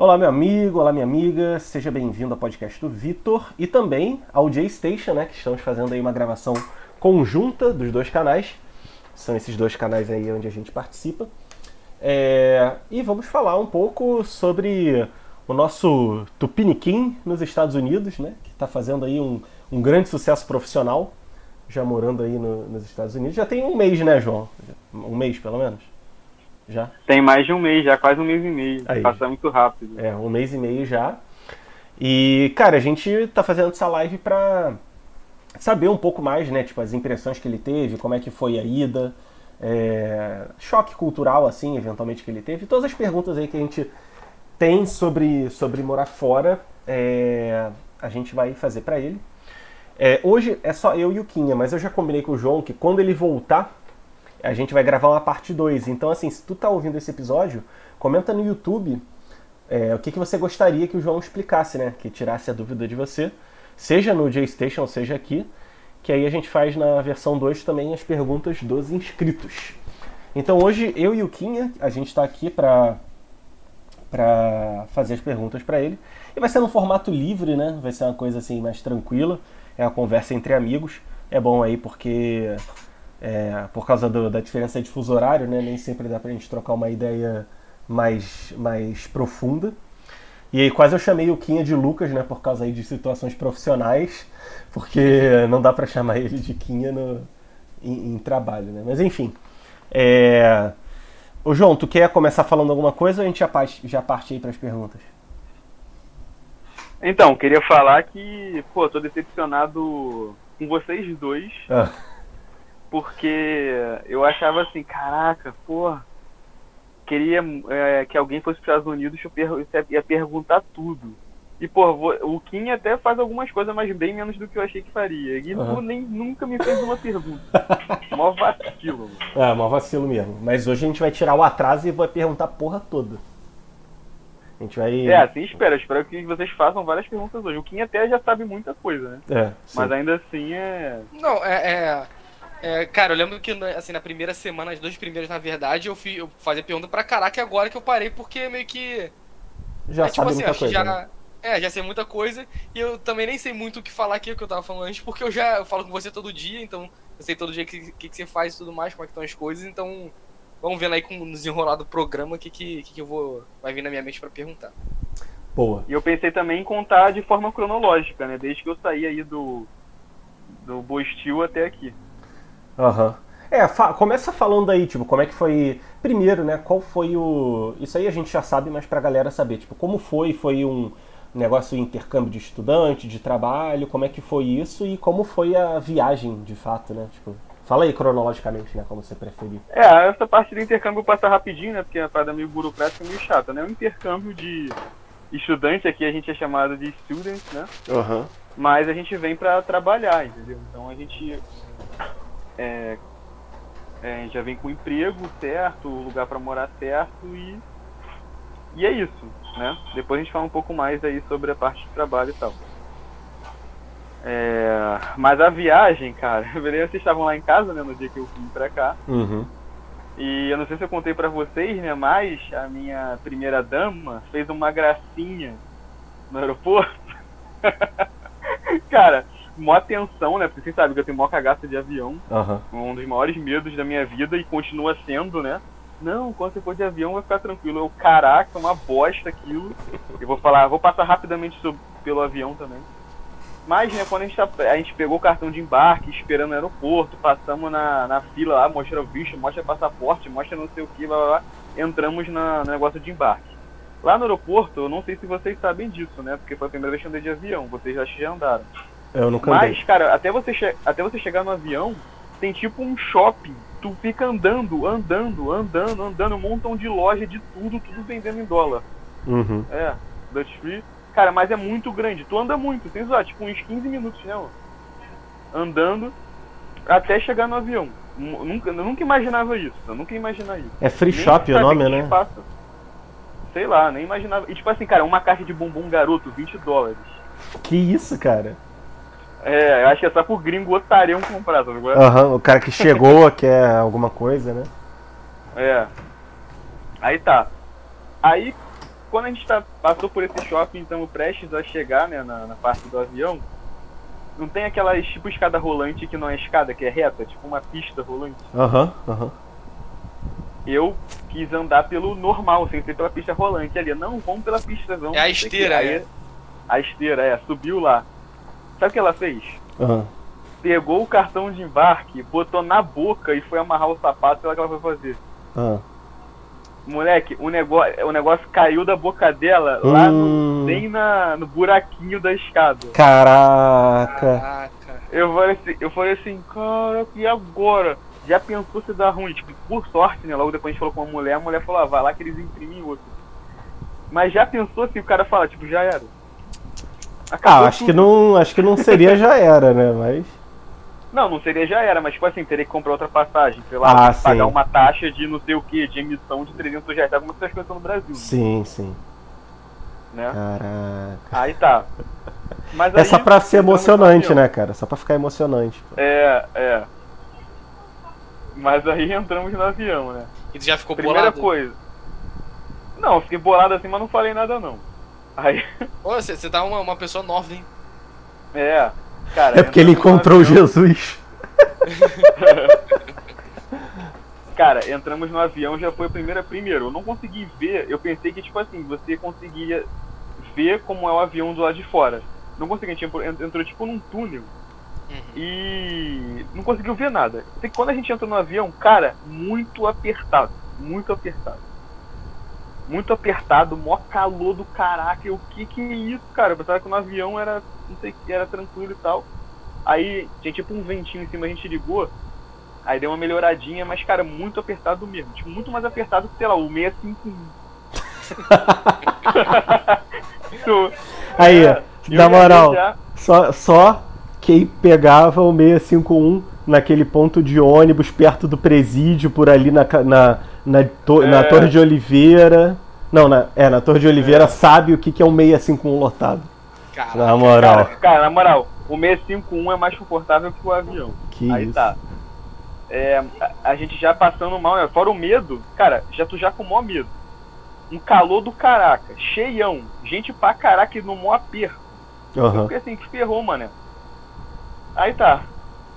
Olá, meu amigo, olá, minha amiga, seja bem-vindo ao podcast do Vitor e também ao J-Station, né, que estamos fazendo aí uma gravação conjunta dos dois canais. São esses dois canais aí onde a gente participa. É... E vamos falar um pouco sobre o nosso Tupiniquim nos Estados Unidos, né, que está fazendo aí um, um grande sucesso profissional, já morando aí no, nos Estados Unidos. Já tem um mês, né, João? Um mês, pelo menos? Já? Tem mais de um mês, já quase um mês e meio. Aí. Passa muito rápido. É, um mês e meio já. E, cara, a gente tá fazendo essa live pra saber um pouco mais, né? Tipo, as impressões que ele teve, como é que foi a ida, é, choque cultural, assim, eventualmente que ele teve. Todas as perguntas aí que a gente tem sobre, sobre morar fora, é, a gente vai fazer para ele. É, hoje é só eu e o Quinha, mas eu já combinei com o João que quando ele voltar, a gente vai gravar uma parte 2. Então, assim, se tu tá ouvindo esse episódio, comenta no YouTube é, o que, que você gostaria que o João explicasse, né? Que tirasse a dúvida de você, seja no J-Station, seja aqui, que aí a gente faz na versão 2 também as perguntas dos inscritos. Então hoje eu e o Quinha, a gente está aqui para para fazer as perguntas para ele. E vai ser no formato livre, né? Vai ser uma coisa assim mais tranquila. É uma conversa entre amigos. É bom aí porque é, por causa do, da diferença de fuso horário, né? Nem sempre dá pra gente trocar uma ideia mais, mais profunda. E aí quase eu chamei o Quinha de Lucas, né? Por causa aí de situações profissionais, porque não dá para chamar ele de Quinha no, em, em, trabalho, né? Mas enfim. É... Ô João, tu quer começar falando alguma coisa ou a gente já parte, já parte aí para as perguntas? Então, queria falar que, pô, tô decepcionado com vocês dois. Ah porque eu achava assim, caraca, porra, queria é, que alguém fosse para os Estados Unidos e ia perguntar tudo. E, pô, o Kim até faz algumas coisas, mas bem menos do que eu achei que faria. E uhum. nem, nunca me fez uma pergunta. mó vacilo. Mano. É, mó vacilo mesmo. Mas hoje a gente vai tirar o atraso e vai perguntar a porra toda. A gente vai. É, assim espero. Espero que vocês façam várias perguntas hoje. O Kim até já sabe muita coisa, né? É. Sim. Mas ainda assim é. Não, é, é é, cara, eu lembro que assim, na primeira semana, as duas primeiras, na verdade, eu, fui, eu fazia pergunta pra caraca e agora que eu parei, porque meio que. Já é, tipo sabe assim, muita coisa. Já, né? É, já sei muita coisa. E eu também nem sei muito o que falar aqui, o que eu tava falando antes, porque eu já eu falo com você todo dia, então eu sei todo dia o que, que, que, você faz e tudo mais, como é que estão as coisas, então vamos vendo aí com o desenrolar do programa o que, que, que eu vou. Vai vir na minha mente para perguntar. Boa. E eu pensei também em contar de forma cronológica, né? Desde que eu saí aí do. do Bostil até aqui. Aham. Uhum. É, fa começa falando aí, tipo, como é que foi. Primeiro, né? Qual foi o. Isso aí a gente já sabe, mas pra galera saber, tipo, como foi? Foi um negócio de intercâmbio de estudante, de trabalho, como é que foi isso e como foi a viagem, de fato, né? Tipo, fala aí cronologicamente, né? Como você preferir. É, essa parte do intercâmbio passa rapidinho, né? Porque a parada meio burocrática e meio chata, né? O intercâmbio de estudante aqui a gente é chamado de student, né? Uhum. Mas a gente vem para trabalhar, entendeu? Então a gente é, é, já vem com o emprego certo, o lugar para morar certo e, e é isso, né? Depois a gente fala um pouco mais aí sobre a parte de trabalho e tal. É, mas a viagem, cara, vocês estavam lá em casa, né, no dia que eu vim pra cá. Uhum. E eu não sei se eu contei para vocês, né, mas a minha primeira dama fez uma gracinha no aeroporto. cara, mó atenção, né? Porque vocês sabem que eu tenho mó cagaça de avião. Uhum. Um dos maiores medos da minha vida e continua sendo, né? Não, quando você for de avião vai ficar tranquilo. Eu, caraca, uma bosta aquilo. Eu vou falar, vou passar rapidamente sobre, pelo avião também. Mas, né, quando a gente, tá, a gente pegou o cartão de embarque, esperando no aeroporto, passamos na, na fila lá, mostra o bicho, mostra passaporte, mostra não sei o que, blá, blá, blá, entramos na, no negócio de embarque. Lá no aeroporto, eu não sei se vocês sabem disso, né? Porque foi a primeira vez que eu andei de avião, vocês já, já andaram. Eu nunca Mas, andei. cara, até você, até você chegar no avião, tem tipo um shopping. Tu fica andando, andando, andando, andando, um montão de loja de tudo, tudo vendendo em dólar. Uhum. É, Dutch Free. Cara, mas é muito grande. Tu anda muito, tem lá, tipo uns 15 minutos, né? Andando até chegar no avião. Nunca, eu nunca imaginava isso. Eu nunca imaginava isso. É free nem shop o nome, né? Passa. Sei lá, nem imaginava. E tipo assim, cara, uma caixa de bombom garoto, 20 dólares. Que isso, cara? É, eu acho que é só pro gringo otarião comprar, tá ligado? Aham, uhum, o cara que chegou quer alguma coisa, né? É. Aí tá. Aí, quando a gente tá, passou por esse shopping, estamos prestes a chegar, né, na, na parte do avião, não tem aquelas, tipo, escada rolante que não é escada, que é reta, tipo uma pista rolante. Aham, aham. Eu quis andar pelo normal, sem ser pela pista rolante ali. Não, vamos pela pista, vamos. É a esteira, Aí, é. A esteira, é, subiu lá. Sabe o que ela fez? aham. Pegou o cartão de embarque, botou na boca e foi amarrar o sapato, sei lá o que ela foi fazer. aham. Moleque, o negócio, o negócio caiu da boca dela lá Hum. no, bem na, no buraquinho da escada. Caraca. Caraca. Eu falei assim, eu falei assim, cara, e agora? Já pensou se dá ruim? Tipo, por sorte, né? Logo depois a gente falou com uma mulher, a mulher falou, ah, vai lá que eles imprimem outro. Mas já pensou se o cara fala, tipo, já era? Ah, Acabou acho que não, acho que não seria já era, né? Mas Não, não seria já era, mas tipo assim, teria que comprar outra passagem, sei lá, Ah, pagar sim. uma taxa de não sei o que, de emissão de 300 reais, sabe como essas coisas são no Brasil, sim, sim. né? Caraca. Aí tá. Mas É aí, só pra ser entramos no emocionante, avião. né, cara? Só pra ficar emocionante. pô. É, é. Mas aí entramos no avião, né? E tu já ficou Primeira bolado? coisa. Não, fiquei bolado assim, mas não falei nada não. Aí, Pô, você, você tá uma, uma pessoa nova, hein? é. Cara, É porque ele encontrou avião- Jesus. Cara, entramos no avião, já foi a primeira. Primeiro, eu não consegui ver, eu pensei que, tipo assim, você conseguia ver como é o avião do lado de fora. Não consegui, tipo, en- entrou tipo num túnel Uhum. e não conseguiu ver nada. Sei que quando a gente entrou no avião, cara, muito apertado. Muito apertado. Muito apertado, mó calor do caraca. O que que é isso, cara? Eu pensava que no avião era, não sei, era tranquilo e tal. Aí tinha tipo um ventinho em cima, a gente ligou. Aí deu uma melhoradinha, mas, cara, muito apertado mesmo. Tipo, muito mais apertado que, sei lá, o 651. Tu- Aí, é, eu na moral, já- só, só quem pegava o 651 naquele ponto de ônibus perto do presídio, por ali na, na, na, to- na É. Torre de Oliveira. Não, na, é, na Torre de Oliveira sabe o que, que é um 651 lotado. Caraca. Na moral. Cara, cara, na moral, o 651 é mais confortável que o avião. que Aí isso. tá. É, a, a gente já passando mal, né? Fora o medo, cara, já tu já com o maior medo. Um calor do caraca, cheião, gente pra caraca e no maior aperto. Eu Aham. fiquei assim, que ferrou, mano. Aí tá.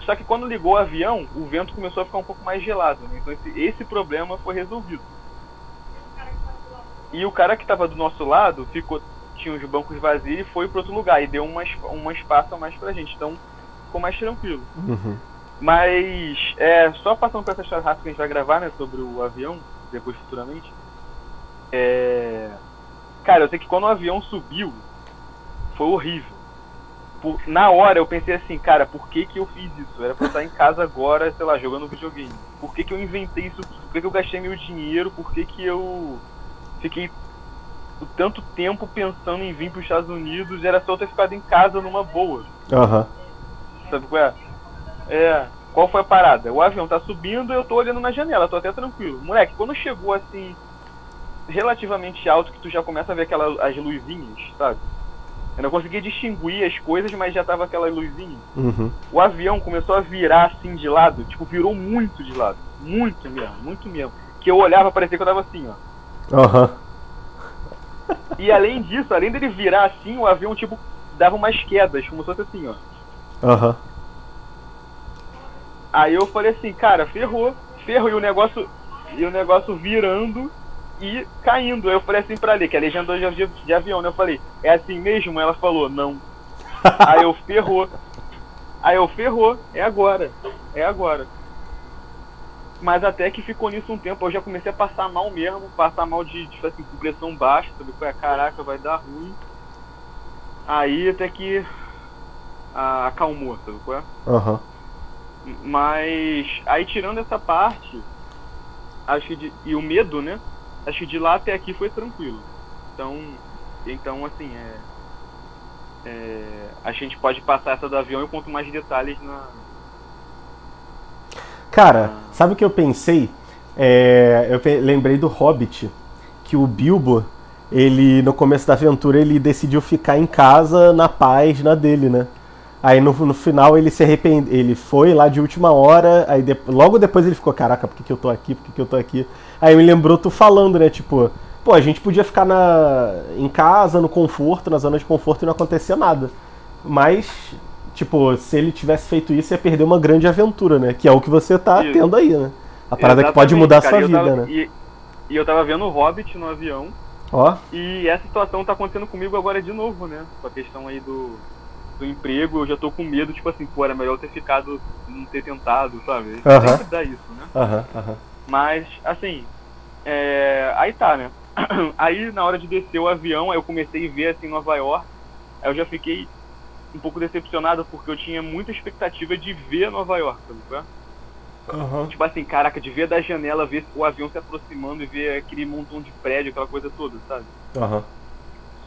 Só que quando ligou o avião, o vento começou a ficar um pouco mais gelado, né? Então esse, esse problema foi resolvido. E o cara que tava do nosso lado ficou. Tinha os bancos vazios e foi pro outro lugar. E deu uma, es- um espaço a mais pra gente. Então ficou mais tranquilo. Uhum. Mas, é, só passando pra essa história rápida que a gente vai gravar, né, sobre o avião, depois futuramente. É. Cara, eu sei que quando o avião subiu, foi horrível. Por- na hora eu pensei assim, cara, por que que eu fiz isso? Era pra eu estar em casa agora, sei lá, jogando videogame. Por que que eu inventei isso? Por que que eu gastei meu dinheiro? Por que que eu fiquei tanto tempo pensando em vir pros Estados Unidos? Era só eu ter ficado em casa numa boa. Aham. Sabe qual é? É. Qual foi a parada? O avião tá subindo eu tô olhando na janela, tô até tranquilo. Moleque, quando chegou assim, relativamente alto, que tu já começa a ver aquelas as luzinhas, sabe? Eu não conseguia distinguir as coisas, mas já tava aquela luzinha. Uhum. O avião começou a virar assim de lado, tipo, virou muito de lado. Muito mesmo, muito mesmo. Que eu olhava, parecia que eu tava assim, ó. Aham. E além disso, além dele virar assim, o avião, tipo, dava umas quedas, como se fosse assim, ó. Aham. Aí eu falei assim, cara, ferrou, ferrou, e o negócio, e o negócio virando e caindo. Aí eu falei assim pra ali, que é legenda de, de, de avião, né? Eu falei, é assim mesmo? Ela falou, não. Aí eu ferrou. Aí eu ferrou, é agora, é agora. Mas até que ficou nisso um tempo, eu já comecei a passar mal mesmo, passar mal de, de assim, com pressão baixa, sabe? Foi, caraca, vai dar ruim. Aí até que ah, acalmou, sabe qual é? Aham. Mas aí tirando essa parte, acho que de, e o medo, né? Acho que de lá até aqui foi tranquilo. Então, então assim, é, é, a gente pode passar essa do avião e conto mais detalhes na. Cara, sabe o que eu pensei? É, eu lembrei do Hobbit, que o Bilbo, ele no começo da aventura, ele decidiu ficar em casa na paz, na dele, né? Aí no, no final ele se arrependeu, ele foi lá de última hora, aí de- logo depois ele ficou, caraca, por que, que eu tô aqui, por que, que eu tô aqui? Aí me lembrou tu falando, né, tipo, pô, a gente podia ficar na, em casa, no conforto, na zona de conforto e não acontecia nada. Mas, tipo, se ele tivesse feito isso, ia perder uma grande aventura, né? Que é o que você tá Isso. tendo aí, né? A parada que pode mudar a cara, sua e vida, tava- né? E, e eu tava vendo o Hobbit no avião. Ó, E essa situação tá acontecendo comigo agora de novo, né? Com a questão aí do, do emprego, eu já tô com medo, tipo assim, pô, era melhor eu ter ficado, não ter tentado, sabe? Aham. Sempre dá isso, né? aham, aham. Mas, assim, é, aí tá, né? Aí, na hora de descer o avião, aí eu comecei a ver, assim, Nova York. Aí eu já fiquei um pouco decepcionado, porque eu tinha muita expectativa de ver Nova York, sabe? Aham. Tipo assim, caraca, de ver da janela, ver o avião se aproximando e ver aquele montão de prédio, aquela coisa toda, sabe? Aham.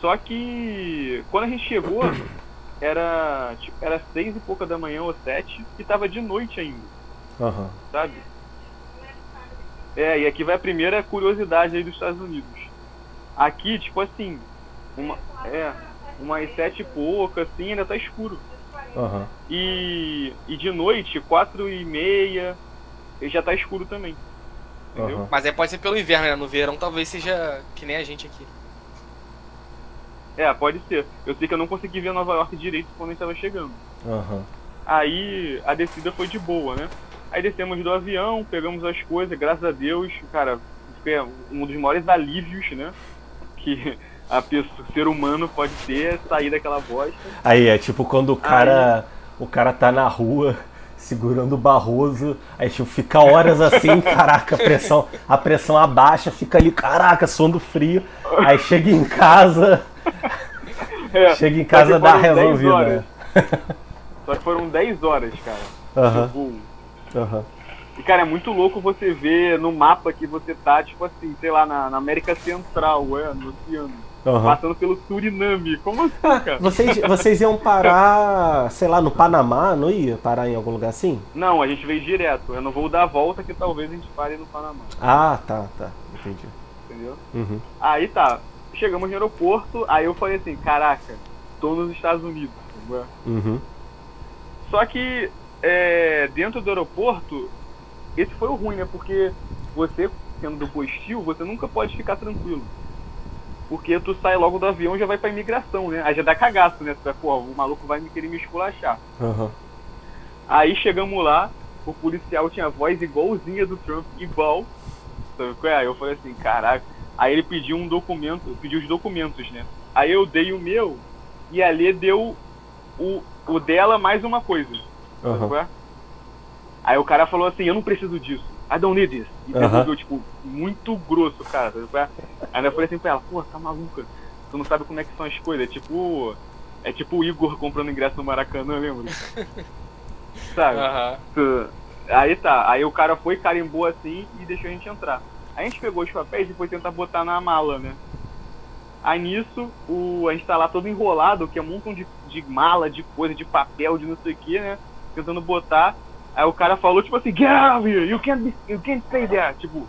Só que quando a gente chegou, era tipo, era seis e pouca da manhã ou sete e tava de noite ainda, Aham. sabe? É, e aqui vai a primeira curiosidade aí dos Estados Unidos. Aqui, tipo assim, uma, é, umas sete e pouca, assim, ainda tá escuro. Aham. E, e de noite, quatro e meia, e já tá escuro também. Entendeu? Aham. Mas aí pode ser pelo inverno, né? No verão talvez seja que nem a gente aqui. É, pode ser. Eu sei que eu não consegui ver Nova York direito quando a gente tava chegando. Aham. Aí a descida foi de boa, né? Aí descemos do avião, pegamos as coisas, graças a Deus, cara, foi um dos maiores alívios, né? Que a pessoa, o ser humano pode ter é sair daquela bosta. Aí é tipo quando o cara, o cara tá na rua segurando o Barroso, aí tipo fica horas assim, caraca, a pressão, a pressão abaixa, fica ali, caraca, suando frio. Aí chega em casa, É, chega em casa dá foram 10 resolvida. né? Só que foram 10 horas, cara. Aham, Tipo, aham. E, cara, é muito louco você ver no mapa que você tá, tipo assim, sei lá, na, na América Central, é, no oceano. aham. Passando pelo Suriname. Como assim, cara? Vocês, vocês iam parar, sei lá, no Panamá, não ia parar em algum lugar assim? Não, a gente veio direto. Eu não vou dar a volta que talvez a gente pare no Panamá. Ah, tá, tá, entendi. Entendeu? Uhum. Aí tá, chegamos no aeroporto, aí eu falei assim, caraca, tô nos Estados Unidos. Uhum. Só que é, dentro do aeroporto, esse foi o ruim, né? Porque você, sendo do postil, você nunca pode ficar tranquilo. Porque tu sai logo do avião e já vai pra imigração, né? Aí já dá cagaço, né? Tu vai, pô, o maluco vai me querer me esculachar. Aham. Aí chegamos lá, o policial tinha a voz igualzinha do Trump, igual. Sabe qual é? Aí eu falei assim, caraca. Aí ele pediu um documento, pediu os documentos, né? Aí eu dei o meu e a Lê deu o, o dela mais uma coisa. É? Aí o cara falou assim, eu não preciso disso. I don't need this. E Aham. devolveu, tipo, muito grosso, cara. Sabe é? Aí eu falei assim pra ela, pô, tá maluca. Tu não sabe como é que são as coisas. É tipo. É tipo o Igor comprando ingresso no Maracanã, lembra? sabe? Aí tá, aí o cara foi, carimbou assim e deixou a gente entrar. Aí a gente pegou os papéis e foi tentar botar na mala, né? Aí nisso, o, a gente tá lá todo enrolado, que é um montão de, de mala, de coisa, de papel, de não sei o que, né? Tentando botar. Aí o cara falou, tipo assim, get out of here, you can't, be, you can't stay there. Tipo,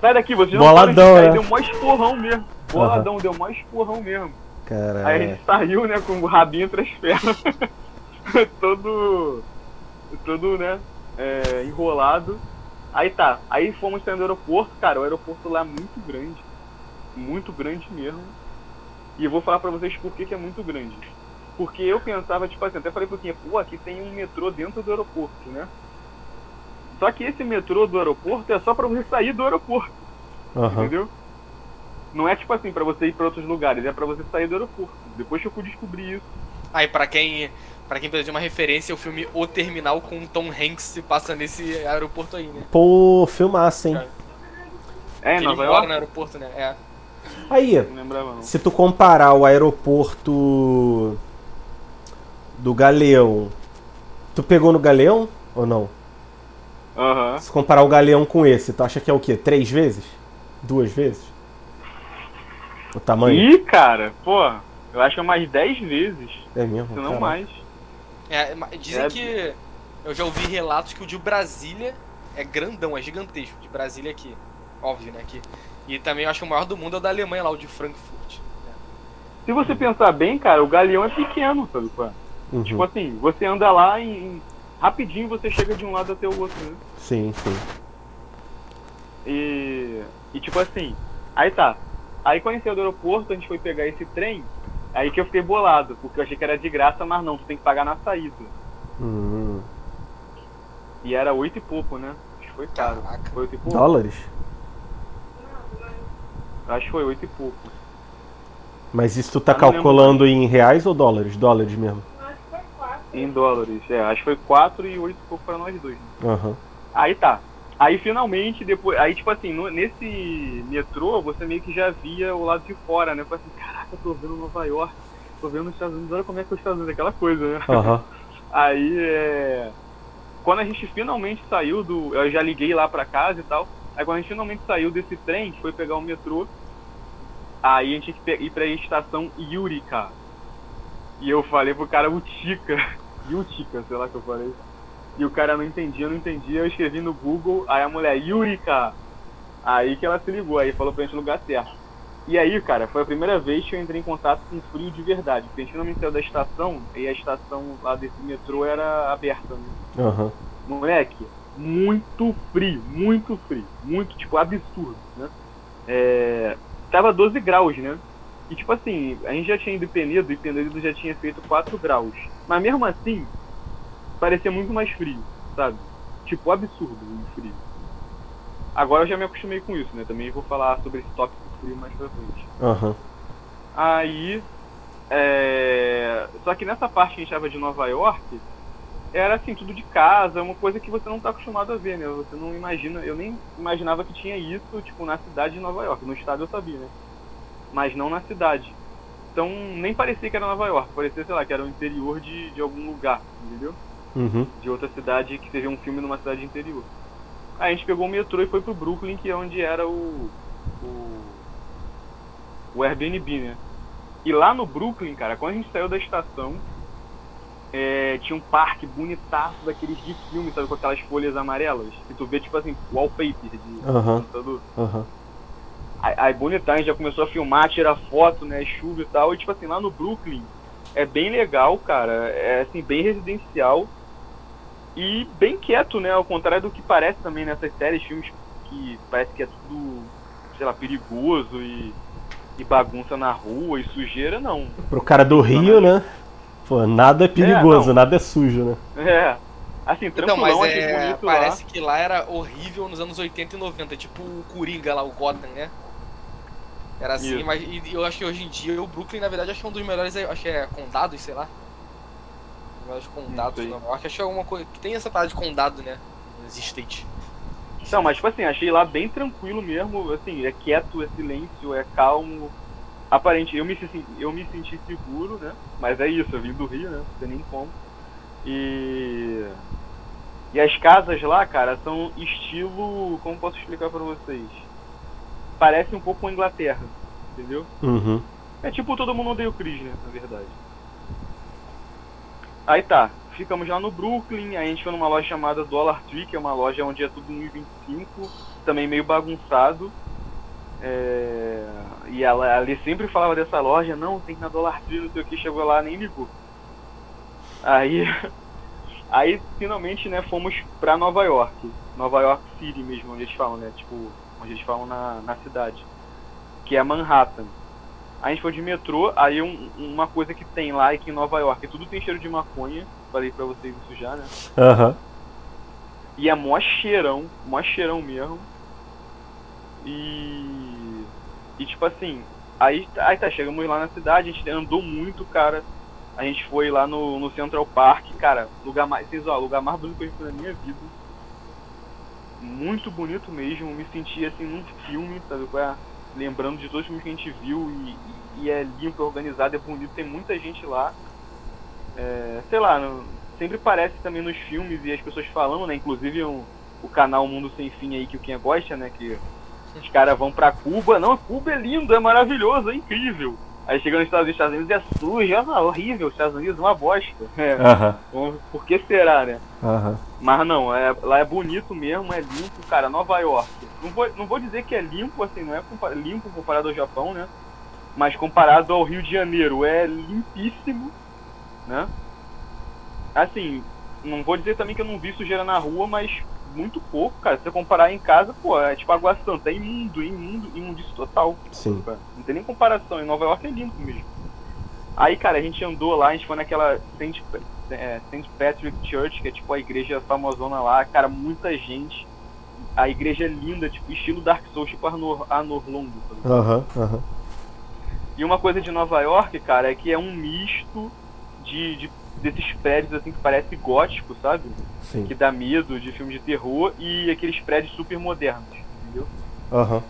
sai daqui, vocês não Boladão, podem ficar." Aí né? Deu mó esporrão mesmo. Boladão, deu mó esporrão mesmo. Aí a Caralho. gente saiu, né, com o rabinho entre as pernas. todo. Todo, né? é, enrolado. Aí tá. Aí fomos saindo do aeroporto, cara. O aeroporto lá é muito grande. Muito grande mesmo. E eu vou falar pra vocês por que, que é muito grande. Porque eu pensava, tipo assim, até falei pro Kim, pô, aqui tem um metrô dentro do aeroporto, né? Só que esse metrô do aeroporto é só pra você sair do aeroporto, Aham. entendeu? Não é tipo assim pra você ir pra outros lugares, é pra você sair do aeroporto. Depois que eu fui descobrir isso. Aí, pra quem, pra quem precisa de uma referência, o filme O Terminal com Tom Hanks se passa nesse aeroporto aí, né? Pô, filmaço, hein? É, em Que Nova York? no aeroporto, né? É. Aí, Não lembrava não. se tu comparar o aeroporto do Galeão, tu pegou no Galeão ou não? Aham. Se comparar o Galeão com esse, tu acha que é o quê? Três vezes? Duas vezes? O tamanho? Ih, cara, pô, eu acho que é mais 10 vezes, É mesmo? se não mais. É, dizem É. que. Eu já ouvi relatos que o de Brasília é grandão, é gigantesco. De Brasília aqui. Óbvio, né? Aqui. E também eu acho que o maior do mundo é o da Alemanha lá, o de Frankfurt. Se você pensar bem, cara, o galeão é pequeno, sabe qual é? Uhum. Tipo assim, você anda lá e em- rapidinho você chega de um lado até o outro, né? Sim, sim. E, e tipo assim, aí tá. Aí quando a gente saiu do aeroporto, a gente foi pegar esse trem, aí que eu fiquei bolado, porque eu achei que era de graça, mas não, tu tem que pagar na saída. Hum. E era oito e pouco, né? Acho que foi caro. Caraca. Foi oito e pouco? Dólares? Acho que foi oito e pouco. Mas isso tu tá calculando em reais ou dólares? Dólares mesmo. Em dólares, é, acho que foi quatro e oito e pouco pra nós dois. né? Aham. Aí tá. Aí finalmente, depois. Aí, tipo assim, no- nesse metrô, você meio que já via o lado de fora, né? Falei assim, caraca, eu tô vendo Nova York, tô vendo os Estados Unidos, olha como é que é os Estados Unidos, aquela coisa, né? Aham. Aí é. Quando a gente finalmente saiu do. Eu já liguei lá pra casa e tal. Aí quando a gente finalmente saiu desse trem, foi pegar o metrô, aí a gente tinha que ir pra estação Yurika. E eu falei pro cara Utica. Utica, sei lá que eu falei. E o cara não entendia, não entendia. Eu escrevi no Google, aí a mulher, Yurika. Aí que ela se ligou, aí falou pra gente no lugar certo. E aí, cara, foi a primeira vez que eu entrei em contato com frio de verdade. Porque a gente finalmente saiu da estação e a estação lá desse metrô era aberta, né? Aham. Moleque, muito frio, muito frio, muito, tipo, absurdo, né? É, tava 12 graus, né? E tipo assim, a gente já tinha ido em Penedo e Penedo já tinha feito 4 graus. Mas mesmo assim, parecia muito mais frio, sabe? Tipo, absurdo o frio. Agora eu já me acostumei com isso, né? Também vou falar sobre esse tópico frio mais pra frente. Aham. Aí, é... só que nessa parte que a gente tava de Nova York, era assim, tudo de casa, uma coisa que você não tá acostumado a ver, né? Você não imagina, eu nem imaginava que tinha isso, tipo, na cidade de Nova York. No estado eu sabia, né? Mas não na cidade. Então, nem parecia que era Nova York, parecia, sei lá, que era o interior de, de algum lugar, entendeu? Uhum. de outra cidade que seja um filme numa cidade interior. Aí a gente pegou o metrô e foi pro Brooklyn, que é onde era o. o, o Airbnb, né? E lá no Brooklyn, cara, quando a gente saiu da estação, é, tinha um parque bonitaço daqueles de filme, sabe, com aquelas folhas amarelas. Que tu vê, tipo assim, wallpaper de Aham. computador. Aham. Aí, aí bonitão, a gente já começou a filmar, tirar foto, né, chuva e tal. E tipo assim, lá no Brooklyn é bem legal, cara. É assim, bem residencial. E bem quieto, né? Ao contrário do que parece também nessas séries, filmes que parece que é tudo, sei lá, perigoso e, e bagunça na rua e sujeira, não. Pro cara do Rio, né? Pô, nada é perigoso, não. nada é sujo, né? É. Assim, Então, mas é, bonito parece lá. que lá era horrível nos anos 80 e 90, tipo o Coringa lá, o Gotham, né? Era assim, Isso. mas e eu acho que hoje em dia o Brooklyn, na verdade, acho que é um dos melhores, acho que é condados, sei lá. Um melhores condados sei. de Nova York. Acho que é alguma coisa que tem essa parada de condado, né? Nos State. Não, mas tipo assim, achei lá bem tranquilo mesmo, assim, é quieto, é silêncio, é calmo. Aparente, eu me, eu me senti seguro, né? Mas é isso, eu vim do Rio, né? Não tem nem como. E. E as casas lá, cara, são estilo. Como posso explicar pra vocês? Parece um pouco com a Inglaterra, entendeu? Uhum. É tipo todo mundo odeia o Chris, né? Na verdade. Aí tá, ficamos lá no Brooklyn, aí a gente foi numa loja chamada Dollar Tree, que é uma loja onde é tudo 1,25, também meio bagunçado. É, E ela ali sempre falava dessa loja, não, tem que ir na Dollar Tree, não sei o que, chegou lá nem ligou. Aí. Aí finalmente, né, fomos pra Nova York. Nova York City mesmo, onde eles falam, né? Tipo, onde eles falam na, na cidade. Que é Manhattan. A gente foi de metrô, aí um- uma coisa que tem lá é que em Nova York tudo tem cheiro de maconha. Falei pra vocês isso já, né? Aham. E é mó cheirão, mó cheirão mesmo. E. E tipo assim, aí, aí tá, chegamos lá na cidade, a gente andou muito, cara. A gente foi lá no, no Central Park, cara, lugar mais. Vocês, ó, lugar mais bonito que eu fui na minha vida. Muito bonito mesmo, me senti assim num filme, sabe? qual é? Lembrando de todos os filmes que a gente viu e, e é limpo, é organizado, é bonito, tem muita gente lá. É, sei lá, sempre parece também nos filmes e as pessoas falando, né? Inclusive um, o canal Mundo Sem Fim aí que o quem gosta, né? Que os caras vão pra Cuba. Não, Cuba é lindo, é maravilhoso, é incrível. Aí chega nos Estados Unidos, Estados Unidos é sujo, é horrível, Estados Unidos é uma bosta. É, por que será, né? Mas não, é, lá é bonito mesmo, é limpo, cara, Nova York. Não vou, não vou dizer que é limpo, assim, não é compa- limpo comparado ao Japão, né? Mas comparado ao Rio de Janeiro, é limpíssimo, né? Assim, não vou dizer também que eu não vi sujeira na rua, mas muito pouco, cara. Se você comparar em casa, pô, é tipo Água Santa, é imundo, imundo, imundice total. Sim. Não tem nem comparação. Em Nova York é limpo mesmo. Aí, cara, a gente andou lá, a gente foi naquela St. É. Patrick Church, que é tipo a igreja famosona lá, cara, muita gente. A igreja é linda, tipo, estilo Dark Souls, tipo Arnor, Arnor Longo. sabe? Aham, aham. E uma coisa de Nova York, cara, é que é um misto de, de- desses prédios assim que parece gótico, sabe? Sim. Que dá medo de filmes de terror e aqueles prédios super modernos, entendeu? Aham.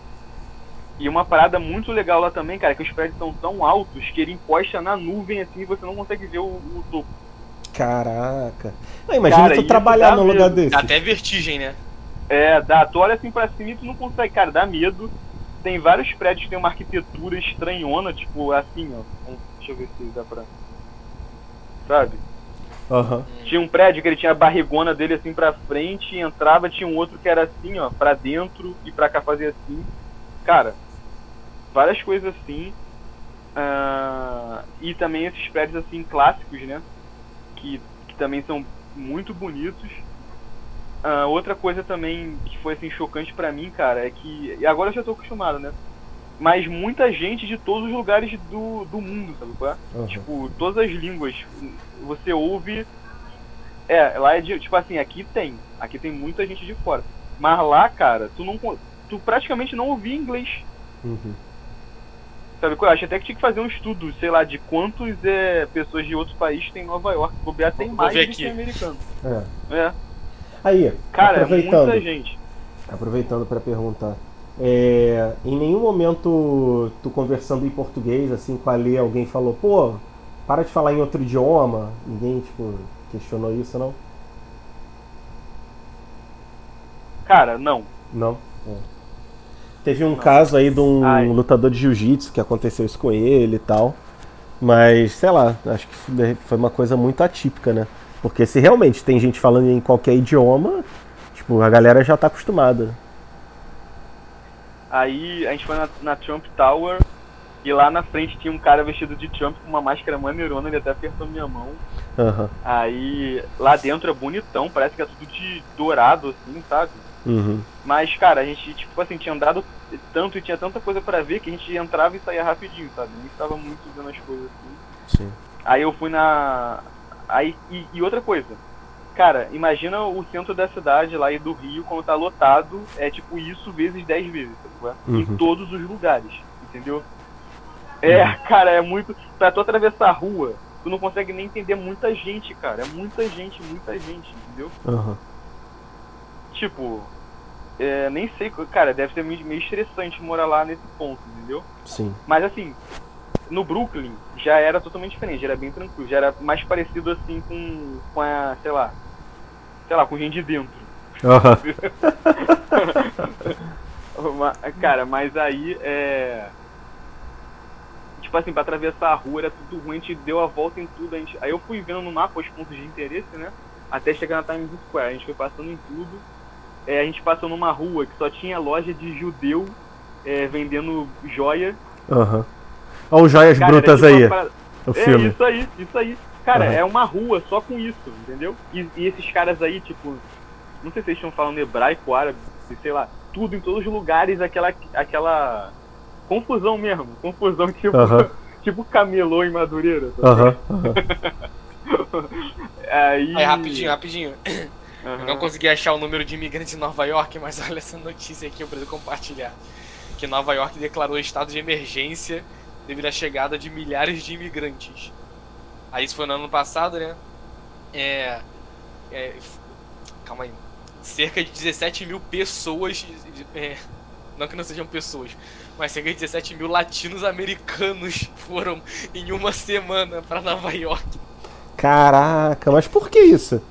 E uma parada muito legal lá também, cara, é que os prédios são tão altos que ele encosta na nuvem assim e você não consegue ver o, o topo. Caraca. Não, imagina Cara, tu trabalhar num lugar desse. Dá até vertigem, né? É, dá, tu olha assim pra cima e tu não consegue, cara, dá medo. Tem vários prédios que tem uma arquitetura estranhona, tipo assim, ó. Deixa eu ver se dá pra. Sabe? Aham. Tinha um prédio que ele tinha a barrigona dele assim pra frente e entrava, tinha um outro que era assim, ó, pra dentro e pra cá fazia assim. Cara, várias coisas assim. Ah, e também esses prédios assim clássicos, né? Que, que também são muito bonitos. Ah, outra coisa também que foi assim chocante pra mim, cara, é que. E agora eu já tô acostumado, né? Mas muita gente de todos os lugares do, do mundo, sabe qual é? aham. Tipo, todas as línguas. Você ouve. É, lá é de. Tipo assim, aqui tem. Aqui tem muita gente de fora. Mas lá, cara, tu não. con- Tu praticamente não ouvia inglês. Uhum. Sabe qual? é? Eu acho até que tinha que fazer um estudo, sei lá, de quantos é, pessoas de outros países tem em Nova York. Bobear tem mais do aqui. que americano. É. É. Aí, Cara, é aproveitando, muita gente. aproveitando para perguntar. É, em nenhum momento tu conversando em português, assim, com a Lê, alguém falou, pô, para de falar em outro idioma. Ninguém, tipo, questionou isso, não? Cara, não. Não. É. Teve um Não. caso aí de um Ai. lutador de jiu-jitsu que aconteceu isso com ele e tal. Mas, sei lá, acho que foi- uma coisa muito atípica, né? Porque se realmente tem gente falando em qualquer idioma, tipo, a galera já tá acostumada. Aí a gente foi na, na Trump Tower e lá na frente tinha um cara vestido de Trump com uma máscara maneirona, ele até apertou minha mão. Aham. Aí lá dentro é bonitão, parece que é tudo de dourado, assim, sabe? Uhum. Mas, cara, a gente, tipo assim, tinha andado tanto e tinha tanta coisa pra ver que a gente entrava e saía rapidinho, sabe? Nem estava muito vendo as coisas assim. Sim. Aí eu fui na. Aí, e, e outra coisa. Cara, imagina o centro da cidade lá e do Rio, quando tá lotado, é tipo isso vezes 10 vezes, é? Uhum. Em todos os lugares, entendeu? É, cara, é muito. Pra tu atravessar a rua, tu não consegue nem entender muita gente, cara. É muita gente, muita gente, entendeu? Aham. Tipo, é, nem sei, cara, deve ser meio meio estressante morar lá nesse ponto, entendeu? Sim. Mas assim, no Brooklyn já era totalmente diferente, já era bem tranquilo, já era mais parecido assim com, com a, sei lá, sei lá, com gente de dentro. Ma- Cara, mas aí é. Tipo assim, pra atravessar a rua era tudo ruim, a gente deu a volta em tudo. A gente... Aí eu fui vendo no mapa os pontos de interesse, né? Até chegar na Times Square. A gente foi passando em tudo. É, a gente passou numa rua que só tinha loja de judeu é, vendendo joia. Aham. Olha o Joias Cara, Brutas tipo aí, o É filme. isso aí, isso aí. Cara, Aham. é uma rua só com isso, entendeu? E, e esses caras aí, tipo, não sei se eles estão falando hebraico, árabe, sei lá, tudo em todos os lugares, aquela, aquela confusão mesmo, confusão tipo, Aham. tipo camelô em Madureira. Aham. aham. Aí, Aí, rapidinho, rapidinho. Aham. Eu não consegui achar o número de imigrantes em Nova York, mas olha essa notícia aqui, eu preciso compartilhar. Que Nova York declarou estado de emergência devido à chegada de milhares de imigrantes. Aí isso foi no ano passado, né? É. é, calma aí. Cerca de 17 mil pessoas. é, não que não sejam pessoas, mas cerca de 17 mil latinos americanos foram em uma semana pra Nova York. Caraca, mas por que isso?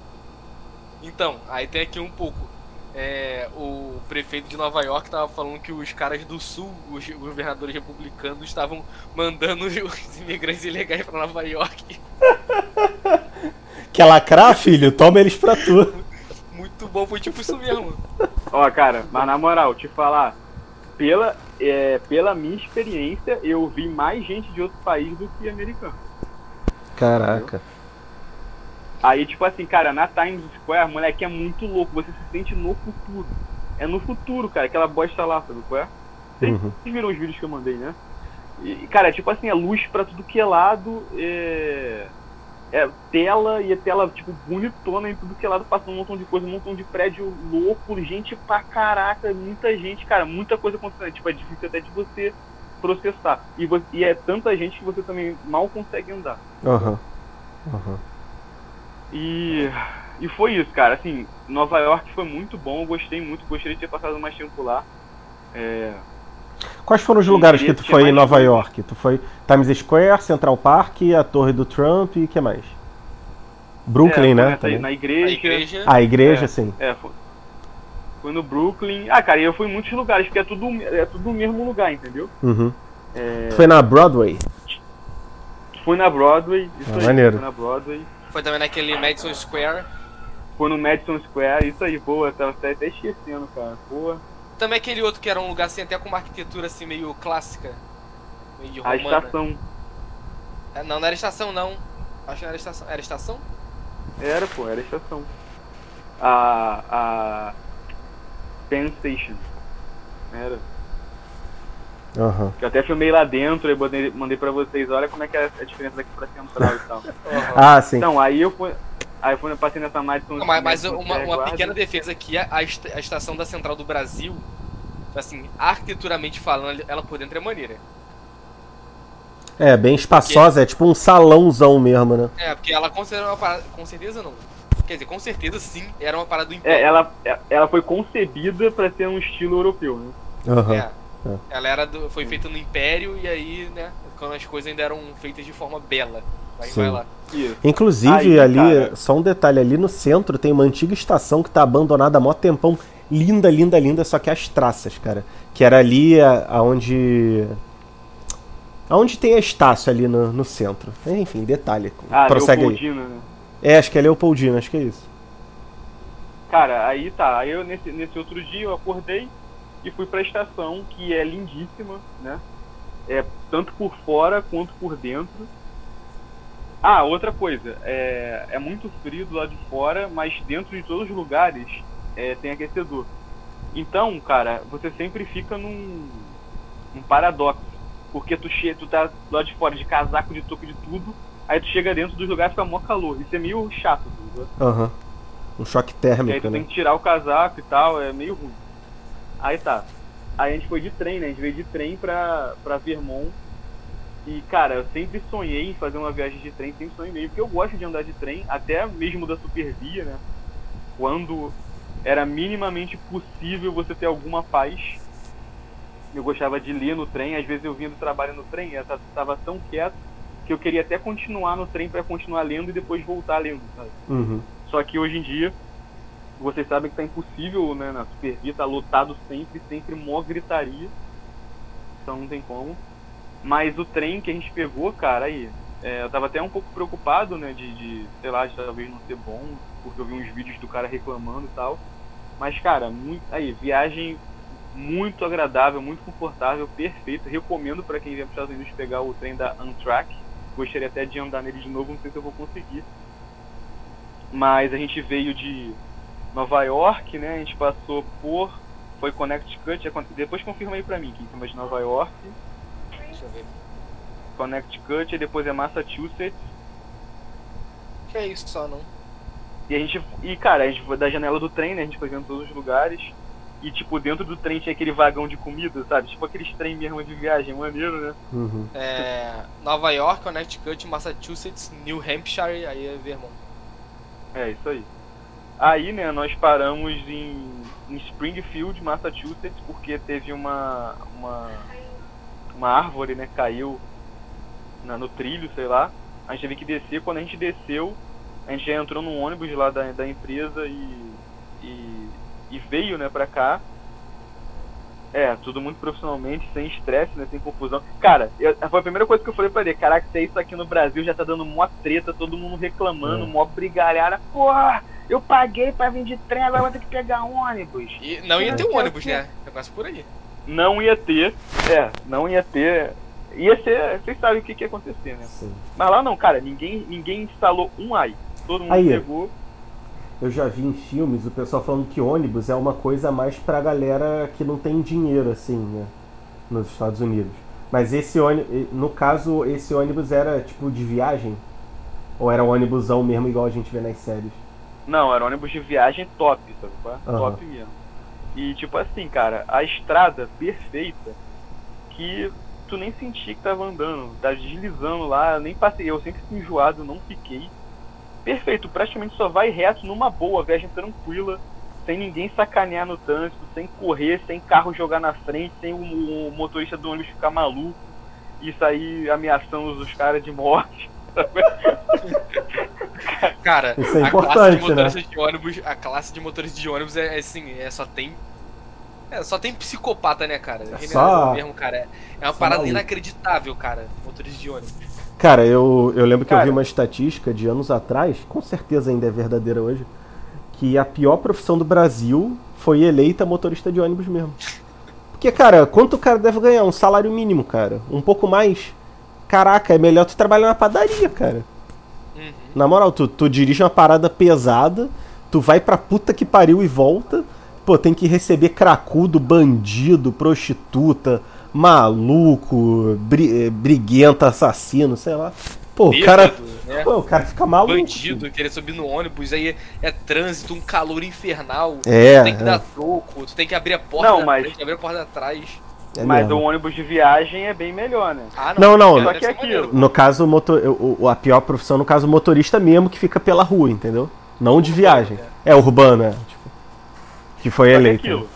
Então, aí tem aqui um pouco. É, o prefeito de Nova York tava falando que os caras do sul, os governadores republicanos, estavam mandando os imigrantes ilegais pra Nova York. Quer lacrar, filho? Toma eles pra tu. Muito bom, foi tipo isso mesmo. Ó, cara, mas na moral, te falar, pela, é, pela minha experiência, eu vi mais gente de outro país do que americano. Caraca. Aí, tipo assim, cara, na Times Square, moleque, é muito louco. Você se sente no futuro. É no futuro, cara, aquela bosta lá, sabe qual é? Vocês Uhum. viram os vídeos que eu mandei, né? E, cara, tipo assim, é luz pra tudo que é lado, é... é tela e é tela, tipo, bonitona em tudo que é lado, passando um montão de coisa, um montão de prédio louco, gente pra caraca, muita gente, cara, muita coisa acontecendo. Tipo, é difícil até de você processar. E, você, e é tanta gente que você também mal consegue andar. Aham. Aham. E, e foi isso, cara. Assim, Nova York foi muito bom, eu gostei muito, gostaria de ter passado mais tempo lá. É, Quais foram os lugares que tu foi em Nova. York? Tu foi Times Square, Central Park, a Torre do Trump e o que mais? Brooklyn, é, né? foi também. Na A igreja. igreja. Ah, a igreja, É. sim. É, foi, foi no Brooklyn. Ah, cara, e eu fui em muitos lugares, porque é tudo, é tudo no mesmo lugar, entendeu? Uhum. É, Tu foi na Broadway? fui na Broadway, isso Ah, aí, maneiro. fui na Broadway. Foi também naquele Madison Square. Foi no Madison Square, isso aí, boa, tava até, até esquecendo, cara. Boa. Também aquele outro que era um lugar assim, até com uma arquitetura assim meio clássica. Meio de A romana. estação. É, Não, não era estação não. Acho que não era estação. Era estação? Era, pô, era estação. A. A. Penn Station. Era. Aham. Que eu até filmei lá dentro e mandei, mandei pra vocês, olha como é que é a diferença daqui pra central e tal. Ah, sim. Então, aí eu fui. Aí eu fui, eu passei nessa Madison Não, mas, mas uma, uma pequena defesa aqui, a, a est- a estação da Central do Brasil, assim, arquiteturamente falando, ela por dentro é maneira. É, bem espaçosa, é tipo um salãozão mesmo, né? É, porque ela considera uma parada. Com certeza não. Quer dizer, com certeza sim, era uma parada do É, Império. ela, ela foi concebida pra ser um estilo europeu, né? Aham. É. Ela era do- foi feita no Império e aí, né, quando as coisas ainda eram feitas de forma bela. Aí Sim. vai lá. Isso. Inclusive, Aí, ali, cara- só um detalhe, ali no centro tem uma antiga estação que tá abandonada há mó tempão. Linda, linda, linda, só que as traças, cara. Que era ali aonde. Aonde tem a Estácio ali no, no centro. Enfim, detalhe. Ah, Prossegue aí. Leopoldina, né? É, acho que é Leopoldina, acho que é isso. Cara, aí tá. Aí eu nesse, nesse outro dia eu acordei e fui pra estação, que é lindíssima, né? É tanto por fora quanto por dentro. Ah, outra coisa, é, é muito frio do lado de fora, mas dentro de todos os lugares é, tem aquecedor. Então, cara, você sempre fica num, num paradoxo. Porque tu, che tu tá do lado de fora de casaco, de toco, de tudo, aí tu chega dentro dos lugares e fica mó calor. Isso é meio chato, entendeu? Aham. Um choque E aí térmico, tu tem né? que tirar o casaco e tal, é meio ruim. Aí tá. Aí a gente foi de trem, né? A gente veio de trem pra, pra Vermont. E, cara, eu sempre sonhei em fazer uma viagem de trem, sempre sonhei mesmo, porque eu gosto de andar de trem, até mesmo da Supervia, né? Quando era minimamente possível você ter alguma paz. Eu gostava de ler no trem, às vezes eu vinha do trabalho no trem, eu ta- tava tão quieto que eu queria até continuar no trem pra continuar lendo e depois voltar lendo, sabe? Uhum. Só que hoje em dia, vocês sabem que tá impossível, né? Na Supervia tá lotado sempre, sempre mó gritaria. Então não tem como. Mas o trem que a gente pegou, cara, aí, é, eu tava até um pouco preocupado, né? De, de, sei lá, de talvez não ser bom, porque eu vi uns vídeos do cara reclamando e tal. Mas, cara, muito, aí, viagem muito agradável, muito confortável, perfeito. Recomendo para quem vier para os Estados Unidos pegar o trem da Amtrak. Gostaria até de andar nele de novo, não sei se eu vou conseguir. Mas a gente veio de Nova York, né? A gente passou por. Foi Connecticut. Depois confirma aí pra mim, quem cima de Nova York, Deixa eu ver. Connecticut, e depois é Massachusetts. Que é isso só, não? E a gente. E cara, a gente foi da janela do trem, né? A gente foi vendo todos os lugares. E tipo, dentro do trem tinha aquele vagão de comida, sabe? Tipo aqueles trem mesmo de viagem, maneiro, né? Uhum. É, Nova York, Connecticut, Massachusetts, New Hampshire, aí é Vermont. É, isso aí. Aí, né, nós paramos em, em Springfield, Massachusetts, porque teve uma, uma, uma árvore, né, caiu na, no trilho, sei lá. A gente teve que descer. Quando a gente desceu, a gente já entrou num ônibus lá da, da empresa e, e, e veio, né, pra cá. É, tudo muito profissionalmente, sem estresse, né, sem confusão. Cara, eu- foi a primeira coisa que eu falei pra ele. Caraca, se é isso aqui no Brasil, já tá dando mó treta, todo mundo reclamando, É. mó brigalhada. Porra, eu paguei pra vir de trem, agora vou ter que pegar ônibus. E não ia ter um ônibus, né? Negócio por aí. Não ia ter, é, não ia ter. Ia ser, vocês sabem o que, que ia acontecer, né? Sim. Mas lá não, cara, ninguém, ninguém instalou um AI. todo mundo Aí. pegou. Eu já vi em filmes o pessoal falando que ônibus é uma coisa mais pra galera que não tem dinheiro, assim, né? Nos Estados Unidos. Mas esse ônibus, no caso, esse ônibus era tipo de viagem? Ou era um ônibusão mesmo, igual a gente vê nas séries? Não, era um ônibus de viagem top, sabe? Aham. Top mesmo. E tipo assim, cara, a estrada perfeita que tu nem sentia que tava andando, tá deslizando lá, nem passei, eu sempre fui enjoado, não fiquei. Perfeito, praticamente só vai reto numa boa, viagem tranquila, sem ninguém sacanear no trânsito, sem correr, sem carro jogar na frente, sem o, o motorista do ônibus ficar maluco e sair ameaçando os caras de morte. Cara, Isso é a classe de motoristas de ônibus, a classe de motoristas de ônibus é, é assim, é só tem é, só tem psicopata, né, cara? É só- mesmo, cara. É, é uma só parada maluco. inacreditável, cara, motorista de ônibus. Cara, eu, eu lembro que eu Cara. vi uma estatística de anos atrás, com certeza ainda é verdadeira hoje, que a pior profissão do Brasil foi eleita motorista de ônibus mesmo. Porque, cara, quanto o cara deve ganhar? Um salário mínimo, cara. Um pouco mais. Caraca, é melhor tu trabalhar na padaria, cara. Uhum. Na moral, tu, tu dirige uma parada pesada, tu vai pra puta que pariu e volta. Pô, tem que receber cracudo, bandido, prostituta, maluco, bri, eh, briguento, assassino, sei lá. Pô, o cara, Bêbado, né? pô, o cara fica maluco. Bandido, querer subir no ônibus, aí é, é trânsito, um calor infernal. É, tu tem que é. dar troco, tu tem que abrir a porta Não, da mas- frente, abrir a porta de trás. É Mas mesmo. o ônibus de viagem é bem melhor, né? Ah, Não, não, cara, só que ser é aquilo. No caso, o motor, o, o- a pior profissão, no caso, o motorista mesmo que fica pela rua, entendeu? Não de viagem. É urbano, é. Tipo, que foi Só que eleito. aquilo,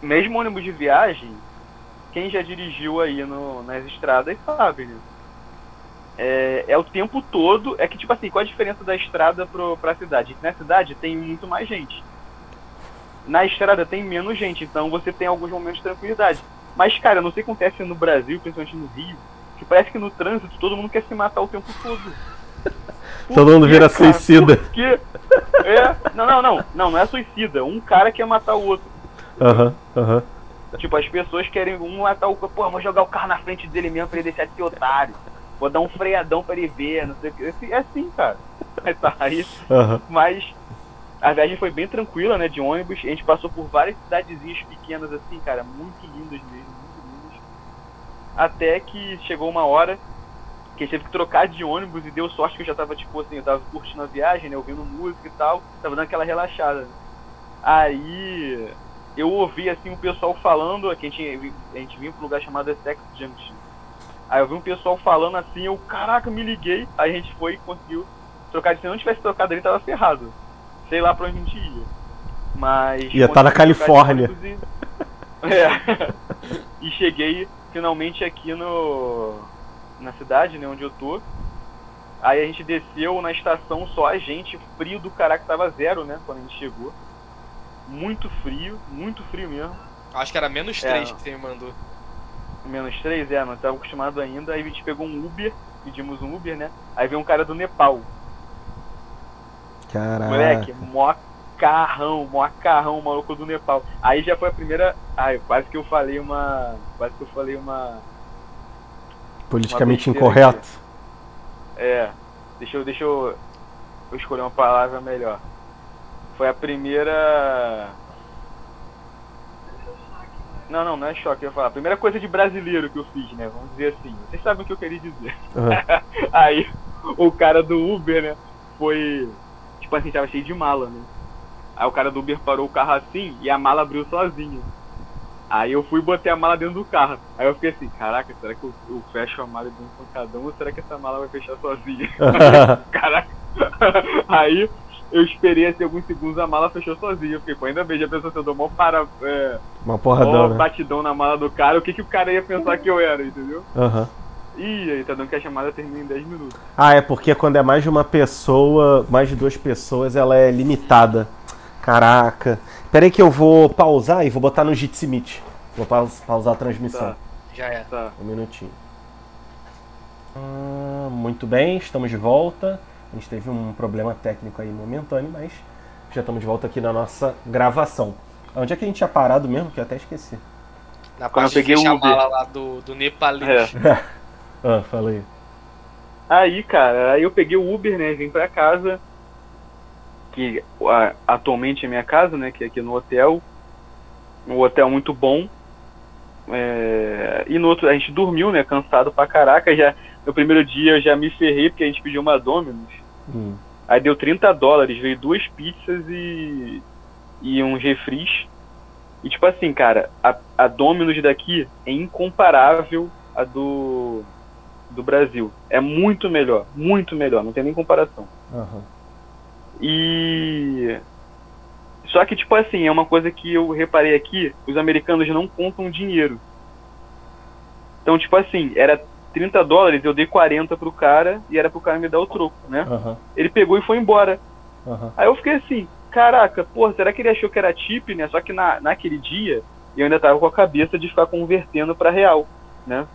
mesmo ônibus de viagem, quem já dirigiu aí no- nas estradas sabe, né? É, é o tempo todo. É que, tipo assim, qual a diferença da estrada pro, pra cidade? Na cidade tem muito mais gente. Na estrada tem menos gente, então você tem alguns momentos de tranquilidade. Mas, cara, eu não sei o que acontece no Brasil, principalmente no Rio, que parece que no trânsito todo mundo quer se matar o tempo todo. Por Todo mundo vira cara? suicida. Por quê? É, não, não, não, não, não é suicida. Um cara quer matar o outro. Aham, aham. Tipo, as pessoas querem um matar o pô, vou jogar o carro na frente dele mesmo pra ele deixar de ser otário. Vou dar um freadão pra ele ver, não sei o que. Assim- É assim, cara. Tá aí. Mas a viagem foi bem tranquila, né? De ônibus. A gente passou por várias cidadezinhas pequenas assim, cara, muito lindas mesmo, muito lindas. Até que chegou uma hora que a gente teve que trocar de ônibus e deu sorte que eu já tava, tipo assim, eu tava curtindo a viagem, né? Ouvindo música e tal, tava dando aquela relaxada. Aí eu ouvi assim o pessoal falando, que a gente, a gente vinha pra um lugar chamado Sex Junction. Aí eu vi um pessoal falando assim, eu, caraca, me liguei, aí a gente foi e conseguiu trocar se não tivesse trocado ali, tava ferrado. Sei lá pra onde a gente ia. Mas. Ia tá na Califórnia. E... É. e cheguei finalmente aqui no. na cidade, né, onde eu tô. Aí a gente desceu na estação só a gente, frio do caraca, tava zero, né, quando a gente chegou. Muito frio, muito frio mesmo. Acho que era menos É. 3 que você me mandou. Menos 3, é, não tava acostumado ainda. Aí a gente pegou um Uber, pedimos um Uber, né? Aí veio um cara do Nepal. Caraca. Moleque, mó carrão, mó carrão, maluco do Nepal. Aí já foi a primeira. Ai, quase que eu falei uma. Quase que eu falei uma. Politicamente uma incorreto. É. Deixa eu. Deixa eu. Eu escolher uma palavra melhor. Foi a primeira. Não, não, não é choque, eu ia falar. A primeira coisa de brasileiro que eu fiz, né? Vamos dizer assim. Vocês sabem o que eu queria dizer. Aham. Aí o cara do Uber, né, foi. Tipo assim, tava cheio de mala, né? Aí o cara do Uber parou o carro assim e a mala abriu sozinha. Aí eu fui e botei a mala dentro do carro. Aí eu fiquei assim, caraca, será que eu, eu fecho a mala de um pancadão ou será que essa mala vai fechar sozinha? Caraca. Aí eu esperei assim alguns segundos, a mala fechou sozinha. Eu fiquei, pô, ainda bem, já pensou se eu dou mó para. É, Uma mó porradão, né? batidão na mala do cara, o que, que o cara ia pensar que eu era, entendeu? Aham. Ih, aí tá dando que a chamada termina em 10 minutos. Ah, é porque quando é mais de uma pessoa, mais de duas pessoas, ela é limitada. Caraca. Pera aí que eu vou pausar e vou botar no Jitsi Meet. Vou paus- pausar a transmissão. Tá. Já é. Tá. Um minutinho. Ah, muito bem, estamos de volta. A gente teve um problema técnico aí momentâneo, mas já estamos de volta aqui na nossa gravação. Onde é que a gente tinha parado mesmo? Que eu até esqueci. Na parte eu peguei de fechar o a Uber. mala lá do, do nepalês. É. Ah, falei. Aí, cara, aí eu peguei o Uber, né? Vim pra casa. que a, atualmente é minha casa, né? Que é aqui no hotel. Um hotel muito bom. É, e no outro, a gente dormiu, né? Cansado pra caraca. Já, no primeiro dia eu já me ferrei porque a gente pediu uma Domino's. Hum. Aí deu 30 dólares, veio duas pizzas e, e um refris. E tipo assim, cara, a, a Domino's daqui é incomparável a do, do Brasil. É muito melhor, muito melhor, não tem nem comparação. Aham. E. Só que, tipo assim, é uma coisa que eu reparei aqui: os americanos não contam dinheiro. Então, tipo assim, era 30 dólares, eu dei 40 pro cara e era pro cara me dar o troco, né? Aham. Ele pegou e foi embora. Aham. Aí eu fiquei assim, caraca, pô, será que ele achou que era tip, né? Só que na, naquele dia eu ainda tava com a cabeça de ficar convertendo pra real, né?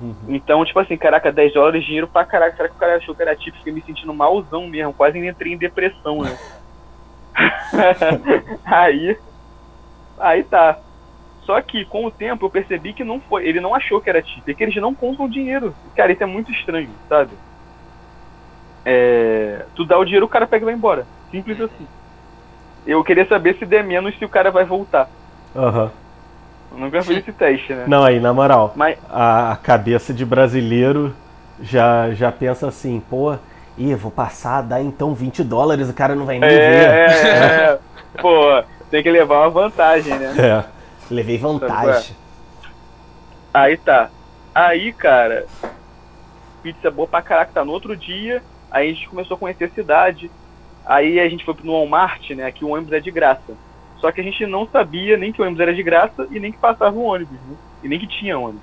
Uhum. Então, tipo assim, caraca, 10 dólares dinheiro pra caraca, será que o cara achou que era tip? Fiquei me sentindo malzão mesmo, quase entrei em depressão, né? aí, aí tá. Só que com o tempo eu percebi que não foi, ele não achou que era tip, é que eles não contam dinheiro. Cara, isso é muito estranho, sabe? É, tu dá o dinheiro, o cara pega e vai embora. Simples assim. Eu queria saber se der menos se o cara vai voltar. Aham. Eu nunca fiz esse teste, né? Não, aí, na moral, Mas a, cabeça de brasileiro já, já pensa assim, pô, ih, vou passar, dá então 20 dólares, o cara não vai nem ver. É, é, é. Pô, tem que levar uma vantagem, né? É, levei vantagem. Aí tá. Aí, cara, pizza boa pra caraca, tá no outro dia, aí a gente começou a conhecer a cidade. Aí a gente foi no Walmart, né? Aqui o ônibus é de graça. Só que a gente não sabia nem que o ônibus era de graça e nem que passava o ônibus, né? E nem que tinha ônibus.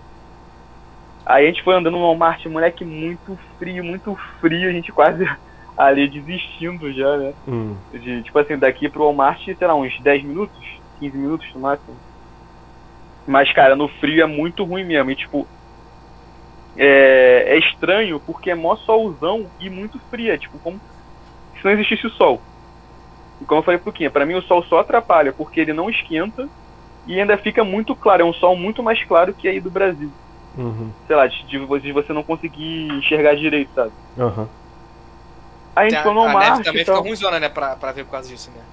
Aí a gente foi andando no Walmart, moleque, muito frio, muito frio, a gente quase ali desistindo já, né? Hum, De, tipo assim, daqui pro Walmart, sei lá, uns 10 minutos, 15 minutos no máximo. Mas, cara, no frio é muito ruim mesmo. E, tipo, é, é estranho porque é mó solzão e muito frio. É, tipo, como se não existisse o sol. E como eu falei pro Quinha, pra mim o sol só atrapalha porque ele não esquenta e ainda fica muito claro. É um sol muito mais claro que aí do Brasil. uhum, Sei lá, de, de você não conseguir enxergar direito, sabe? aham. Aí a gente foi no neve Walmart também e tal. fica ruimzona, né? Pra, pra ver por causa disso, né?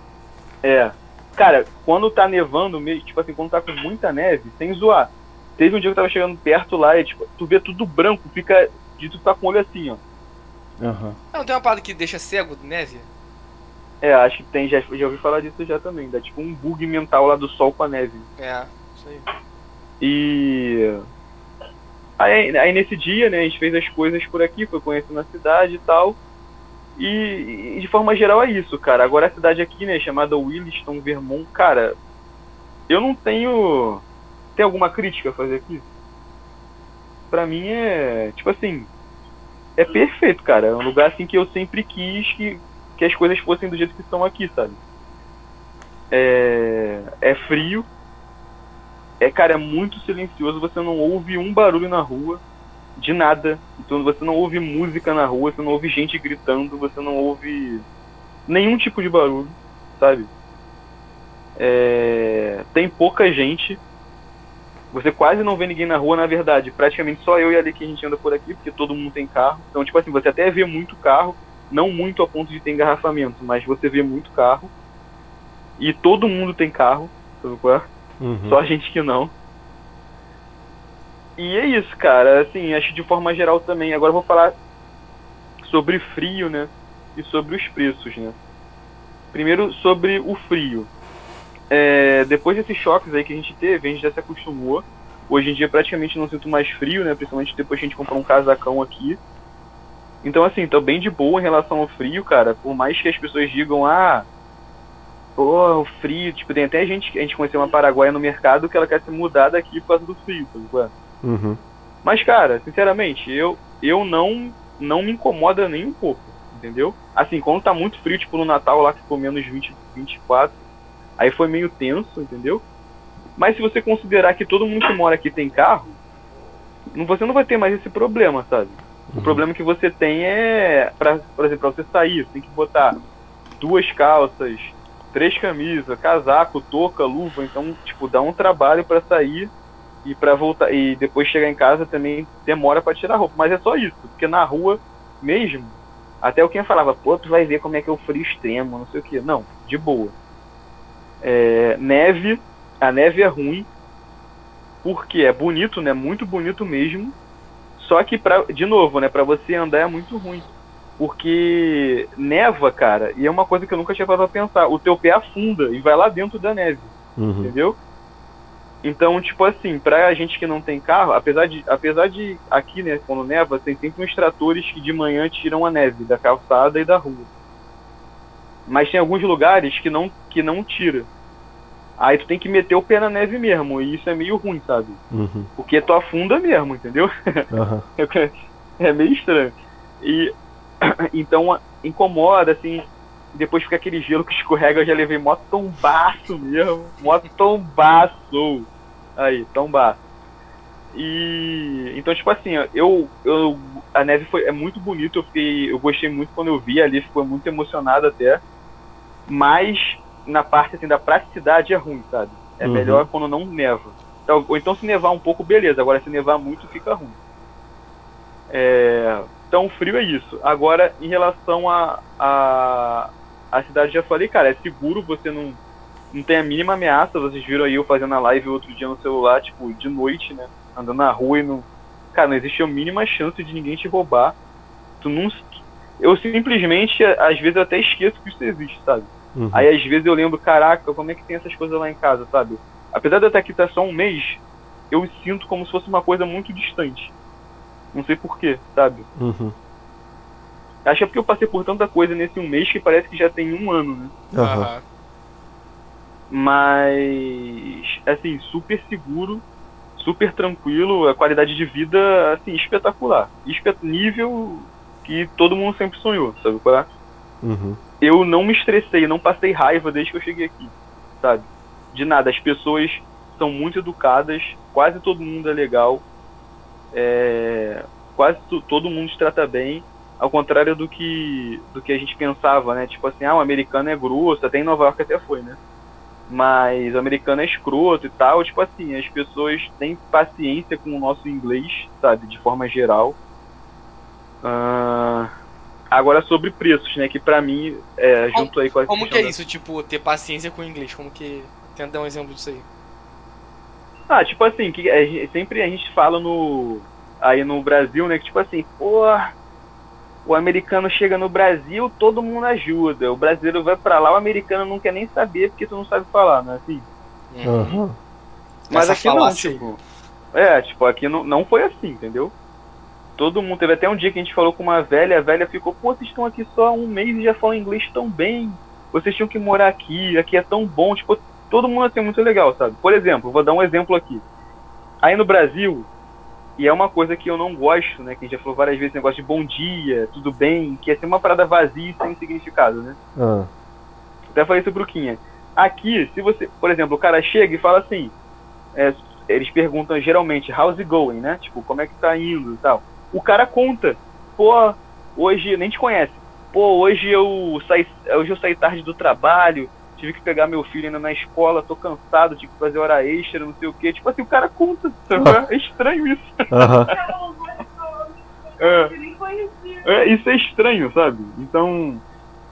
É. Cara, quando tá nevando, meio, tipo assim, quando tá com muita neve, sem zoar. Teve um dia que eu tava chegando perto lá e, tipo, tu vê tudo branco, fica. De tu tá com o olho assim, ó. aham. Ah, Não tem uma parada que deixa cego de neve? É, acho que tem, já, já ouvi falar disso já também. Dá tipo um bug mental lá do sol com a neve. É, isso aí. E. Aí, aí nesse dia, né, a gente fez as coisas por aqui, foi conhecendo a cidade e tal. E, e de forma geral é isso, cara. Agora a cidade aqui, né, chamada Williston, Vermont, cara, eu não tenho. Tem alguma crítica a fazer aqui? Pra mim é. Tipo assim. É perfeito, cara. É um lugar assim que eu sempre quis que, que as coisas fossem do jeito que estão aqui, sabe? É, é frio, é, cara, é muito silencioso, você não ouve um barulho na rua, de nada. Então você não ouve música na rua, você não ouve gente gritando, você não ouve nenhum tipo de barulho, sabe? É, tem pouca gente. Você quase não vê ninguém na rua, na verdade. Praticamente só eu e ali que a gente anda por aqui, porque todo mundo tem carro. Então, tipo assim, você até vê muito carro, não muito a ponto de ter engarrafamento, mas você vê muito carro. E todo mundo tem carro, sabe qual é? Uhum. Só a gente que não. E é isso, cara. Assim, acho de forma geral também. Agora eu vou falar sobre frio, né? E sobre os preços, né? Primeiro, sobre o frio. É, depois desses choques aí que a gente teve, a gente já se acostumou. Hoje em dia praticamente não sinto mais frio, né? Principalmente depois que a gente comprou um casacão aqui. Então, assim, tô bem de boa em relação ao frio, cara. Por mais que as pessoas digam, ah, pô, o frio. Tipo, tem até gente que a gente conheceu uma paraguaia no mercado que ela quer se mudar daqui por causa do frio, sabe qual é? Uhum. Mas, cara, sinceramente, eu, eu não, não me incomoda nem um pouco, entendeu? Assim, quando tá muito frio, tipo no Natal lá que ficou menos 20, 24, aí foi meio tenso, entendeu? Mas se você considerar que todo mundo que mora aqui tem carro, você não vai ter mais esse problema, sabe? O problema que você tem é, pra, por exemplo, pra você sair, você tem que botar duas calças, três camisas, casaco, touca, luva, então, tipo, dá um trabalho pra sair e para voltar e depois chegar em casa também demora pra tirar a roupa, mas é só isso, porque na rua mesmo Até o quem falava, pô, tu vai ver como é que é o frio extremo, não sei o que. Não, de boa. É, neve, a neve é ruim, porque é bonito, né? Muito bonito mesmo. Só que, pra, de novo, né? Pra você andar é muito ruim. Porque neva, cara, e é uma coisa que eu nunca tinha parado pra pensar. O teu pé afunda e vai lá dentro da neve. Uhum. Entendeu? Então, tipo assim, pra gente que não tem carro, apesar de, apesar de aqui, né, quando neva, tem sempre uns tratores que de manhã tiram a neve da calçada e da rua. Mas tem alguns lugares que não, que não tira. Aí tu tem que meter o pé na neve mesmo, e isso é meio ruim, sabe? Uhum. Porque tu afunda mesmo, entendeu? Aham. é meio estranho. E então incomoda, assim, depois fica aquele gelo que escorrega, eu já levei mó tombaço mesmo. Mó tombaço. Aí, tombaço. E então, tipo assim, eu, eu a neve foi é muito bonito, eu fiquei, eu gostei muito quando eu vi ali, ficou muito emocionado até. Mas na parte assim da praticidade é ruim, sabe? É Uhum. melhor quando não neva. Então, ou então se nevar um pouco, beleza. Agora se nevar muito, fica ruim. É, então frio é isso. Agora, em relação a, a a cidade, já falei, cara, é seguro, você não, não tem a mínima ameaça. Vocês viram aí eu fazendo a live outro dia no celular, tipo, de noite, né? Andando na rua e não. Cara, não existe a mínima chance de ninguém te roubar. Tu não. Eu simplesmente, às vezes, até esqueço que isso existe, sabe? Uhum. Aí às vezes eu lembro, caraca, como é que tem essas coisas lá em casa, sabe? Apesar de eu estar aqui tá só um mês, eu sinto como se fosse uma coisa muito distante. Não sei porquê, sabe? Uhum. Acho que é porque eu passei por tanta coisa nesse um mês que parece que já tem um ano, né? Aham. Mas, assim, super seguro, super tranquilo, a qualidade de vida, assim, espetacular. Espe nível que todo mundo sempre sonhou, sabe qual é? Uhum. Eu não me estressei, não passei raiva desde que eu cheguei aqui, sabe? De nada, as pessoas são muito educadas, quase todo mundo é legal, é, quase to- todo mundo te trata bem, ao contrário do que do que a gente pensava, né? Tipo assim, ah, o americano é grosso, até em Nova York até foi, né? Mas o americano é escroto e tal, tipo assim, as pessoas têm paciência com o nosso inglês, sabe? De forma geral. Ah, Agora sobre preços, né? Que pra mim, é, junto aí com a Como que é da- isso, tipo, ter paciência com o inglês? Como que. Tenta dar um exemplo disso aí. Ah, tipo assim, que a gente- sempre a gente fala no. Aí no Brasil, né? Que tipo assim, pô, o americano chega no Brasil, todo mundo ajuda. O brasileiro vai pra lá, o americano não quer nem saber porque tu não sabe falar, né? Assim. Aham. Mas Essa aqui não, aí. tipo. É, tipo, aqui não, não foi assim, entendeu? Todo mundo. Teve até um dia que a gente falou com uma velha, a velha ficou, pô, vocês estão aqui só há um mês e já falam inglês tão bem. Vocês tinham que morar aqui, aqui é tão bom. Tipo, todo mundo assim é muito legal, sabe? Por exemplo, vou dar um exemplo aqui. Aí no Brasil, e é uma coisa que eu não gosto, né? Que a gente já falou várias vezes, negócio de bom dia, tudo bem, que é ser uma parada vazia e sem significado, né? Ah. Até falei isso pro Quinha. Aqui, se você, por exemplo, o cara chega e fala assim, é, eles perguntam geralmente, how's it going, né? Tipo, como é que tá indo e tal. O cara conta, pô, hoje, nem te conhece, pô, hoje eu saí, hoje eu saí tarde do trabalho, tive que pegar meu filho ainda na escola, tô cansado, tive que fazer hora extra, não sei o que. Tipo assim, o cara conta, sabe? é estranho isso. Aham. É. É, isso é estranho, sabe? Então,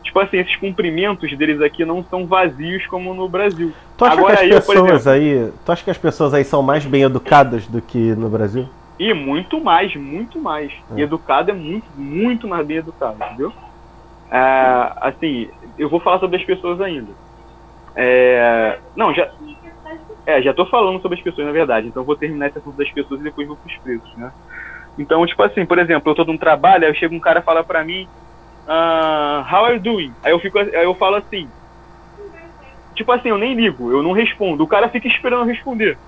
tipo assim, esses cumprimentos deles aqui não são vazios como no Brasil. Tu acha Agora que aí, as por pessoas exemplo- aí. Tu acha que as pessoas aí são mais bem educadas do que no Brasil? E muito mais, muito mais. É. E educado é muito, muito mais bem educado, entendeu? É, assim, eu vou falar sobre as pessoas ainda. É, não, já, é, já tô falando sobre as pessoas, na verdade. Então eu vou terminar esse assunto das pessoas e depois vou pros preços, né? Então, tipo assim, por exemplo, eu tô num trabalho, aí chega um cara e fala pra mim, ah, how are you doing? Aí eu, fico, aí eu falo assim, tipo assim, eu nem ligo, eu não respondo. O cara fica esperando eu responder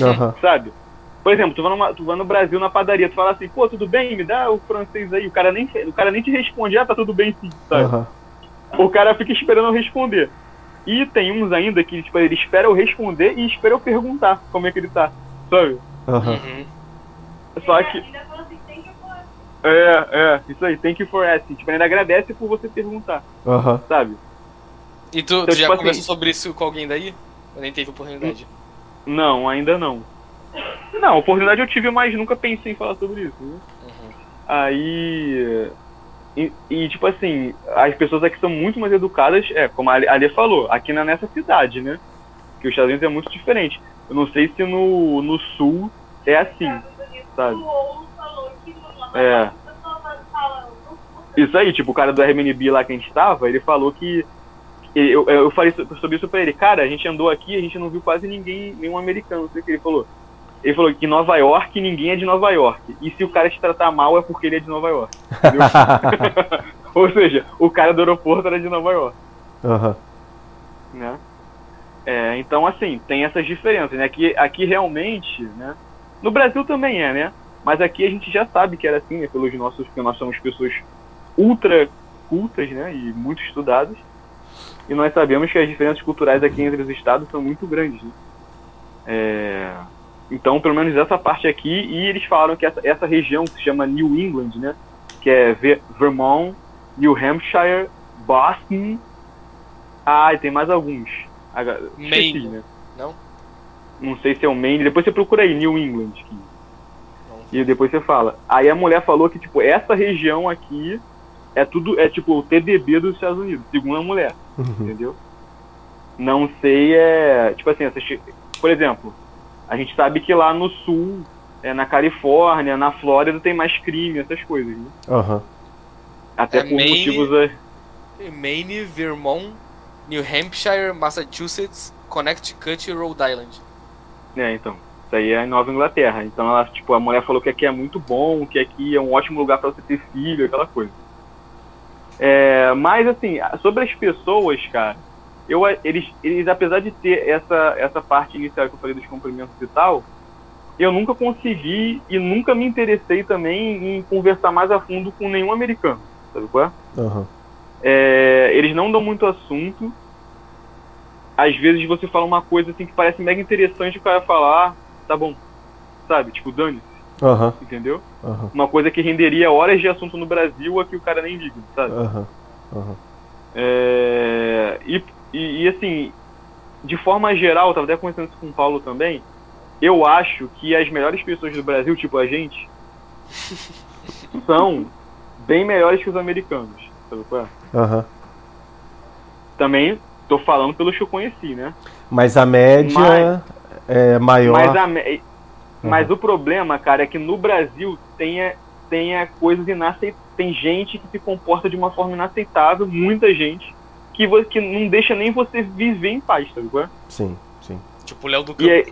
Aham. sabe? Por exemplo, tu vai, numa- tu vai no Brasil na padaria, tu fala assim, pô, tudo bem? Me dá o francês aí. O cara nem, o cara nem te responde, ah, tá tudo bem sim, sabe? Aham. O cara fica esperando eu responder. E tem uns ainda que, tipo, ele espera eu responder e espera eu perguntar como é que ele tá, sabe? Uhum. Só que, assim, é, é, isso aí, thank you for asking. Tipo, ele ainda agradece por você perguntar, Aham. sabe? E tu, Então, tu já tipo assim- conversou sobre isso com alguém daí? Ou nem teve oportunidade? Não, ainda não. Não, oportunidade eu tive, mas nunca pensei em falar sobre isso, né? Uhum. Aí. E, e, tipo assim, as pessoas aqui são muito mais educadas, é, como a Ali- a Ali falou, aqui na, nessa cidade, né? Que os Estados Unidos é muito diferente. Eu não sei se no, no sul é assim. sabe? O Ouro falou que no É. falam, Isso aí, tipo, o cara do Airbnb lá que a gente tava, ele falou que. Eu, eu, falei so- sobre isso pra ele, cara, a gente andou aqui, a gente não viu quase ninguém, nenhum americano, não sei o que ele falou. Ele falou que Nova York ninguém é de Nova York. E se o cara te tratar mal é porque ele é de Nova York. Ou seja, o cara do aeroporto era de Nova York, Aham. né? É, então, assim, tem essas diferenças, né? Aqui, aqui realmente, né? No Brasil também é, né? Mas aqui a gente já sabe que era assim, né? Pelos nossos, porque nós somos pessoas ultra cultas, né? E muito estudadas. E nós sabemos que as diferenças culturais aqui entre os estados são muito grandes, né? É, então, pelo menos essa parte aqui, e eles falaram que essa, essa região que se chama New England, né? Que é Ve- Vermont, New Hampshire, Boston. Ah, e tem mais alguns. Agora, esqueci, Maine. né? Não? Não sei se é o Maine. Depois você procura aí, New England. E depois você fala. Aí a mulher falou que, tipo, essa região aqui é tudo, é tipo o TDB dos Estados Unidos, segundo a mulher, Uhum. entendeu? Não sei, é. Tipo assim, essas, por exemplo, a gente sabe que lá no sul, é, na Califórnia, na Flórida, tem mais crime, essas coisas, né? Aham. Até É por Maine- motivos. é, Maine, Vermont, New Hampshire, Massachusetts, Connecticut e Rhode Island. É, então. Isso aí é em Nova Inglaterra. Então ela, tipo, a mulher falou que aqui é muito bom, que aqui é um ótimo lugar pra você ter filho, aquela coisa. É, mas assim, sobre as pessoas, cara, eu, eles, eles, apesar de ter essa, essa parte inicial que eu falei dos cumprimentos e tal, eu nunca consegui e nunca me interessei também em conversar mais a fundo com nenhum americano. Sabe qual é? Aham. É, eles não dão muito assunto. Às vezes você fala uma coisa assim que parece mega interessante, o cara fala, ah, tá bom. Sabe? Tipo, dane Aham. entendeu? Aham. Uma coisa que renderia horas de assunto no Brasil, aqui o cara nem liga, sabe? É, e, e, e, assim, de forma geral, eu tava até conversando isso com o Paulo também, eu acho que as melhores pessoas do Brasil, tipo a gente, são bem melhores que os americanos. Sabe qual é? Aham. Também tô falando pelos que eu conheci, né? Mas a média Mas- é maior. Mas, a mas o problema, cara, é que no Brasil tenha, tenha coisas inaceitáveis. Tem gente que se comporta de uma forma inaceitável, muita gente, que, que não deixa nem você viver em paz, qual é? Sim, sim. Tipo o Léo do E Campo. é,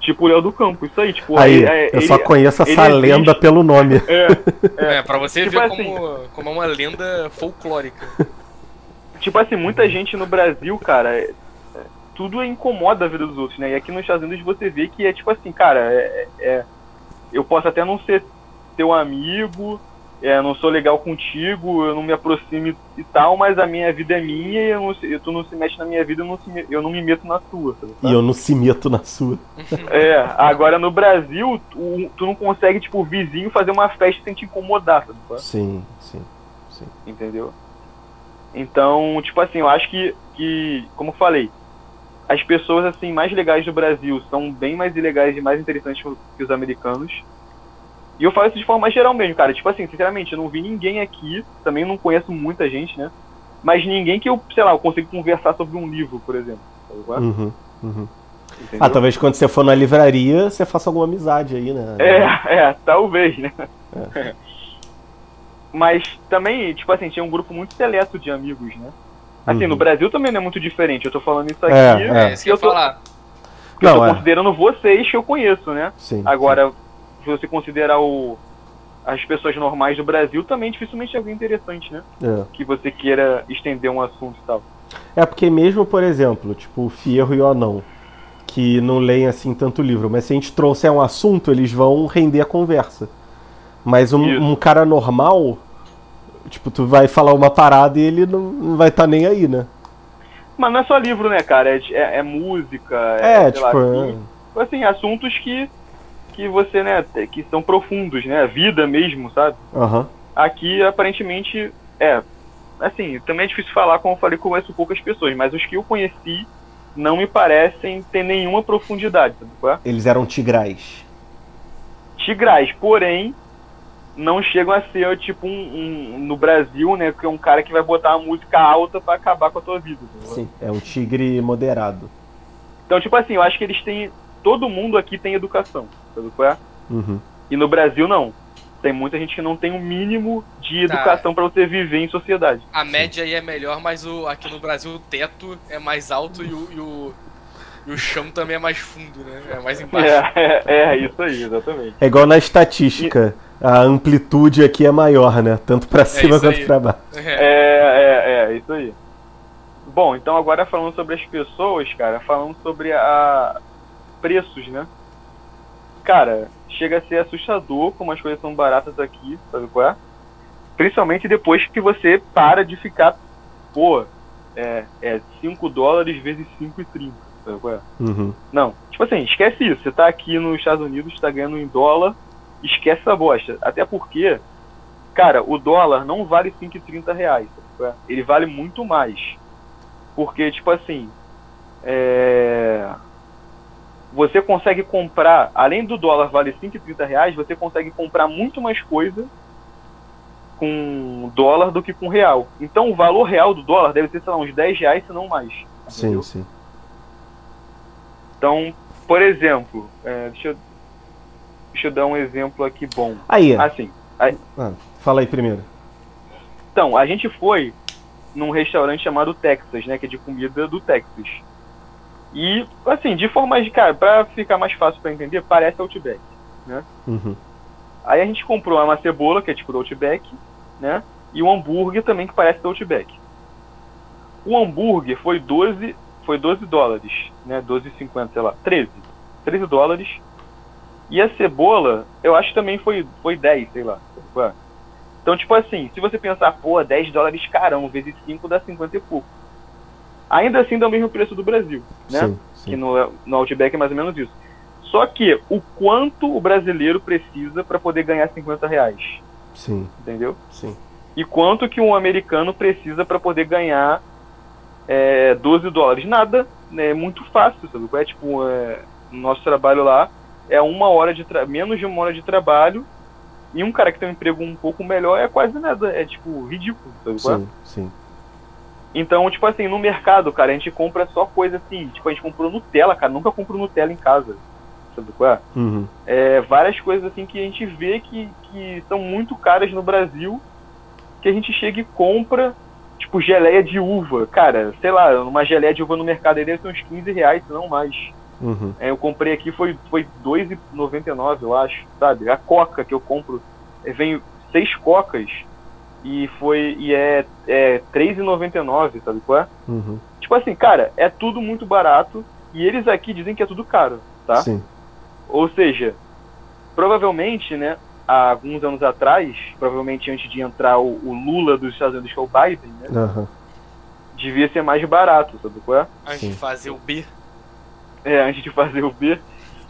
tipo o Léo do Campo, isso aí, tipo, Aí, é- eu só ele- conheço ele essa existe. lenda pelo nome. é, É, pra você Tipo ver assim. como, como é uma lenda folclórica. tipo assim, muita gente no Brasil, cara, é- é- tudo incomoda a vida dos outros, né? E aqui nos Estados Unidos você vê que é tipo assim, cara, é, é- eu posso até não ser teu amigo, é, não sou legal contigo, eu não me aproximo e tal, mas a minha vida é minha e eu não, se- tu não se mexe na minha vida, eu não, se me- eu não me meto na tua. sabe? E eu não se meto na sua. É, agora no Brasil, tu, tu não consegue, tipo, o vizinho fazer uma festa sem te incomodar, sabe? Sim, sim. sim. entendeu? Então, tipo assim, eu acho que, que, como eu falei, as pessoas assim mais legais do Brasil são bem mais ilegais e mais interessantes que os americanos. E eu falo isso de forma mais geral mesmo, cara. Tipo assim, sinceramente, eu não vi ninguém aqui, também não conheço muita gente, né? Mas ninguém que eu, sei lá, eu consigo conversar sobre um livro, por exemplo. É? Uhum, uhum. Entendeu? Ah, talvez quando você for na livraria, você faça alguma amizade aí, né? É, é, talvez, né? Mas também, tipo assim, tinha um grupo muito seleto de amigos, né? Assim, Uhum. no Brasil também não é muito diferente. Eu tô falando isso aqui, É, É, isso que eu ia eu tô- falar. porque eu Não, tô é. considerando vocês que eu conheço, né? Sim. Agora, se você considerar o, as pessoas normais do Brasil, também dificilmente é alguém interessante, né? É. Que você queira estender um assunto e tal. É porque mesmo, por exemplo, tipo, o Fierro e o Anão, que não leem assim tanto livro, mas se a gente trouxer um assunto, eles vão render a conversa. Mas um, um cara normal, tipo, tu vai falar uma parada e ele não, não vai estar nem aí, né? Mas não é só livro, né, cara? É, é- é música, É, sei tipo, lá, é- filme. assim, assuntos que, que você, né, que são profundos, né? A vida mesmo, sabe? aham. Aqui, aparentemente, é. Assim, também é difícil falar, como eu falei, que eu conheço poucas pessoas, mas os que eu conheci não me parecem ter nenhuma profundidade, sabe qual é? Eles eram tigrais. Tigrais, porém, não chegam a ser tipo um, um- no Brasil, né, que é um cara que vai botar uma música alta pra acabar com a tua vida. entendeu? Sim, é um tigre moderado. Então, tipo assim, eu acho que eles têm. Todo mundo aqui tem educação, sabe qual é? Uhum. E no Brasil não. Tem muita gente que não tem o mínimo de Tá. educação pra você viver em sociedade. A média aí é melhor, mas o, aqui no Brasil o teto é mais alto e o, e o, e o chão também é mais fundo, né? É mais embaixo. É, é, é isso aí, exatamente. É igual na estatística. A amplitude aqui é maior, né? Tanto pra cima isso quanto pra baixo. É. É, é, é, isso aí. Bom, então agora falando sobre as pessoas, cara, falando sobre a preços, né? Cara, chega a ser assustador como as coisas são baratas aqui, sabe qual é? Principalmente depois que você para de ficar, pô, é, é 5 dólares vezes 5,30, sabe qual é? Uhum. Não, tipo assim, esquece isso. Você tá aqui nos Estados Unidos, tá ganhando em dólar, esquece essa bosta. Até porque, cara, o dólar não vale 5,30 reais. sabe qual é? Ele vale muito mais. Porque, tipo assim, é... você consegue comprar, além do dólar vale 5,30 reais, você consegue comprar muito mais coisa com dólar do que com real. Então o valor real do dólar deve ser, sei lá, uns 10 reais, se não mais. Sim, entendeu? sim. Então, por exemplo, é, deixa, eu, deixa eu dar um exemplo aqui bom. Aí, Assim, ah, fala aí primeiro. então, a gente foi num restaurante chamado Texas, né, que é de comida do Texas. E, assim, de forma de, cara, pra ficar mais fácil pra entender, parece Outback. Uhum. Aí a gente comprou uma cebola, que é tipo do Outback, né, e um hambúrguer também que parece do Outback. O hambúrguer foi 12, foi 12 dólares, né, 12,50, sei lá, 13. 13 dólares. E a cebola, eu acho que também foi, foi 10, sei lá. Então, tipo assim, se você pensar, pô, 10 dólares carão, vezes 5 dá 50 e pouco. Ainda assim dá o mesmo preço do Brasil, né? Sim, Que sim. no, no Outback é mais ou menos isso. Só que o quanto o brasileiro precisa para poder ganhar 50 reais, Sim, entendeu? sim. E quanto que um americano precisa para poder ganhar é, 12 dólares? Nada, né? É muito fácil, sabe? É tipo, é, no nosso trabalho lá é uma hora de tra- menos de uma hora de trabalho e um cara que tem um emprego um pouco melhor é quase nada, é tipo ridículo, sabe? Sim, sim. Então, tipo assim, no mercado, cara, a gente compra só coisa assim, tipo, a gente comprou Nutella, cara, nunca comprou Nutella em casa, sabe qual é? Uhum. é, várias coisas assim que a gente vê que, que são muito caras no Brasil, que a gente chega e compra, tipo geleia de uva. Cara, sei lá, uma geleia de uva no mercado aí deve ser uns 15 reais, se não mais. Uhum. É, eu comprei aqui, foi, foi R$ 2,99, eu acho, sabe? A coca que eu compro, é, vem seis cocas e foi e é, é R$ 3,99, sabe qual é? Uhum. Tipo assim, cara, é tudo muito barato e eles aqui dizem que é tudo caro, tá? Sim. Ou seja, provavelmente, né, há alguns anos atrás, provavelmente antes de entrar o, o Lula dos Estados Unidos, que é o Biden, né, Aham. devia ser mais barato, sabe qual é? Antes Sim. de fazer o B. É, antes de fazer o B.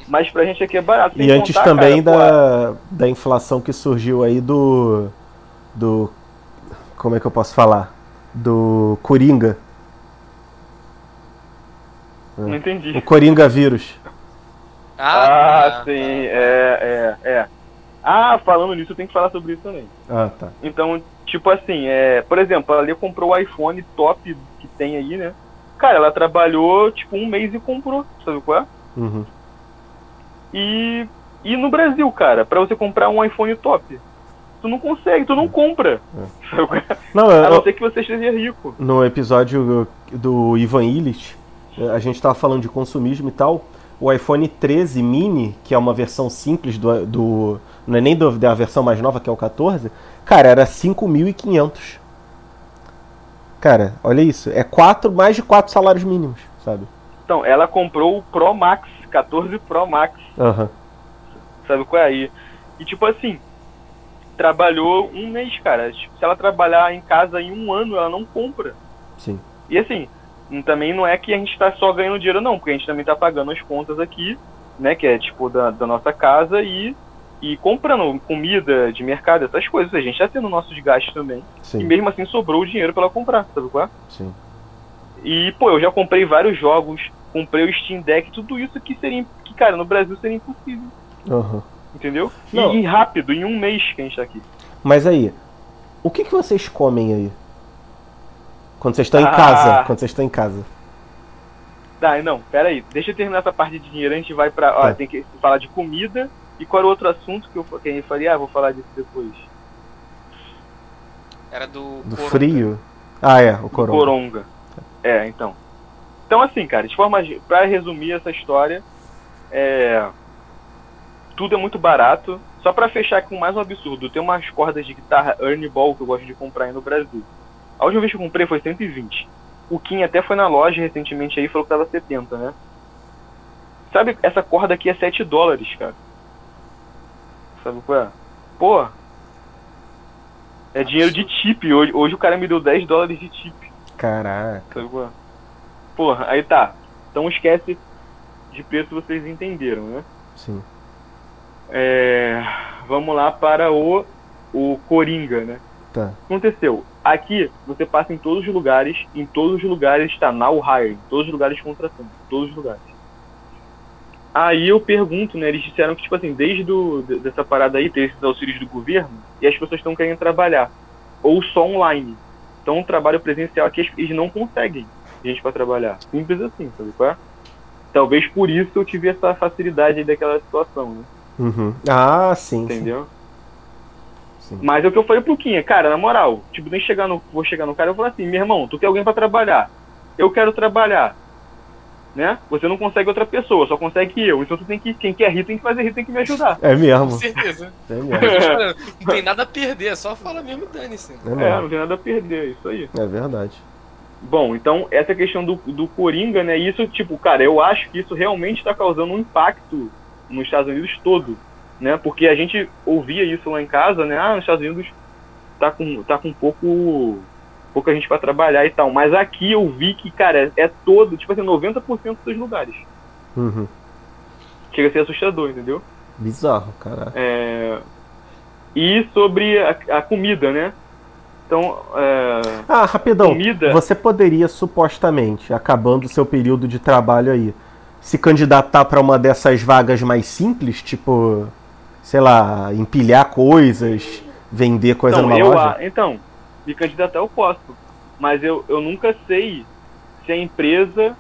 Mas pra gente aqui é barato. E antes contar, também cara, da, da inflação que surgiu aí do. Do. Como é que eu posso falar? Do Coringa. pô, Não entendi. O Coringa vírus. Ah, tá, sim, é, é, é. Ah, falando nisso, eu tenho que falar sobre isso também. Ah, tá. Então, tipo assim, é, por exemplo, a Lê comprou o iPhone top que tem aí, né? Cara, ela trabalhou tipo um mês e comprou, sabe qual é? Uhum. E, e no Brasil, cara, pra você comprar um iPhone top, tu não consegue, tu não compra. É? Não, A eu, não ser que você esteja rico. no episódio do Ivan Illich, a gente tava falando de consumismo e tal. O iPhone 13 mini, que é uma versão simples do. do não é nem do- da versão mais nova, que é o 14, cara, era 5.500. Cara, olha isso. É quatro, mais de quatro salários mínimos, sabe? Então, ela comprou o Pro Max, 14 Pro Max, Aham. sabe qual é aí? E tipo assim, trabalhou um mês, cara. Tipo, Se ela trabalhar em casa em um ano, ela não compra. Sim. E assim, também não é que a gente tá só ganhando dinheiro, não, porque a gente também tá pagando as contas aqui, né? Que é tipo da, da nossa casa e, e comprando comida de mercado, essas coisas. A gente tá tendo nosso desgaste também. E Sim. mesmo assim sobrou o dinheiro pra ela comprar, sabe qual é? Sim. E, pô, eu já comprei vários jogos, comprei o Steam Deck, tudo isso que seria, que, cara, no Brasil seria impossível. Aham. Entendeu? E, Não. e rápido, em um mês que a gente tá aqui. Mas aí, o que, que vocês comem aí? Quando vocês estão em Ah. casa. Quando vocês estão em casa. Tá, não, pera aí. Deixa eu terminar essa parte de dinheiro, a gente vai pra. Ó, Tá. tem que falar de comida. E qual era o outro assunto que, eu, que a gente faria? Ah, vou falar disso depois. Era do. Do Coronga. frio? Ah, é, o coronga. Coronga. É, então. Então, assim, cara, de forma. Pra resumir essa história, é. Tudo é muito barato. Só pra fechar com mais um absurdo, tem umas cordas de guitarra Ernie Ball que eu gosto de comprar aí no Brasil. A última vez que eu comprei foi 120. O Kim até foi na loja recentemente aí e falou que tava 70, né? Sabe, essa corda aqui é 7 dólares, cara. Sabe qual é? Pô. É dinheiro de tip. Hoje, hoje o cara me deu 10 dólares de tip. Caraca. Sabe qual é? Porra, aí tá. Então esquece de preço, vocês entenderam, né? Sim. É, vamos lá para o, o Coringa, né? Tá. Aconteceu? Aqui você passa em todos os lugares, em todos os lugares está now hiring, todos os lugares contratando, todos os lugares. Aí eu pergunto, né? Eles disseram que, tipo assim, desde do, de- dessa parada aí, tem esses auxílios do governo, e as pessoas estão querendo trabalhar. Ou só online. Então o trabalho presencial aqui eles- eles não conseguem gente para trabalhar. Simples assim, sabe qual é? Talvez por isso eu tive essa facilidade aí daquela situação, né? Uhum. Ah, sim. Entendeu? Sim. Mas é o que eu falei pro Quinha, cara, na moral, tipo, nem chegar no. Vou chegar no cara e vou falar assim, meu irmão, tu quer alguém pra trabalhar. Eu quero trabalhar. Né? Você não consegue outra pessoa, só consegue eu. Então tu tem que. Quem quer rir tem que fazer rir, tem que me ajudar. É Com mesmo. certeza. É mesmo. Não tem nada a perder, é só falar mesmo e dane-se. É, É, não tem nada a perder, é isso aí. é verdade. Bom, então essa questão do, do Coringa, né? Isso, tipo, cara, eu acho que isso realmente tá causando um impacto nos Estados Unidos todo, né? Porque a gente ouvia isso lá em casa, né? Ah, nos Estados Unidos tá com, tá com pouco, pouca gente pra trabalhar e tal. Mas aqui eu vi que, cara, é todo, tipo assim, 90% dos lugares. Uhum. Chega a ser assustador, entendeu? Bizarro, caraca. É... E sobre a, a comida, né? Então, é... Ah, rapidão. comida. Você poderia supostamente, acabando o seu período de trabalho aí, se candidatar para uma dessas vagas mais simples, tipo, sei lá, empilhar coisas, vender coisa então, numa eu, loja? então, me candidatar eu posso. Mas eu, eu nunca sei se a empresa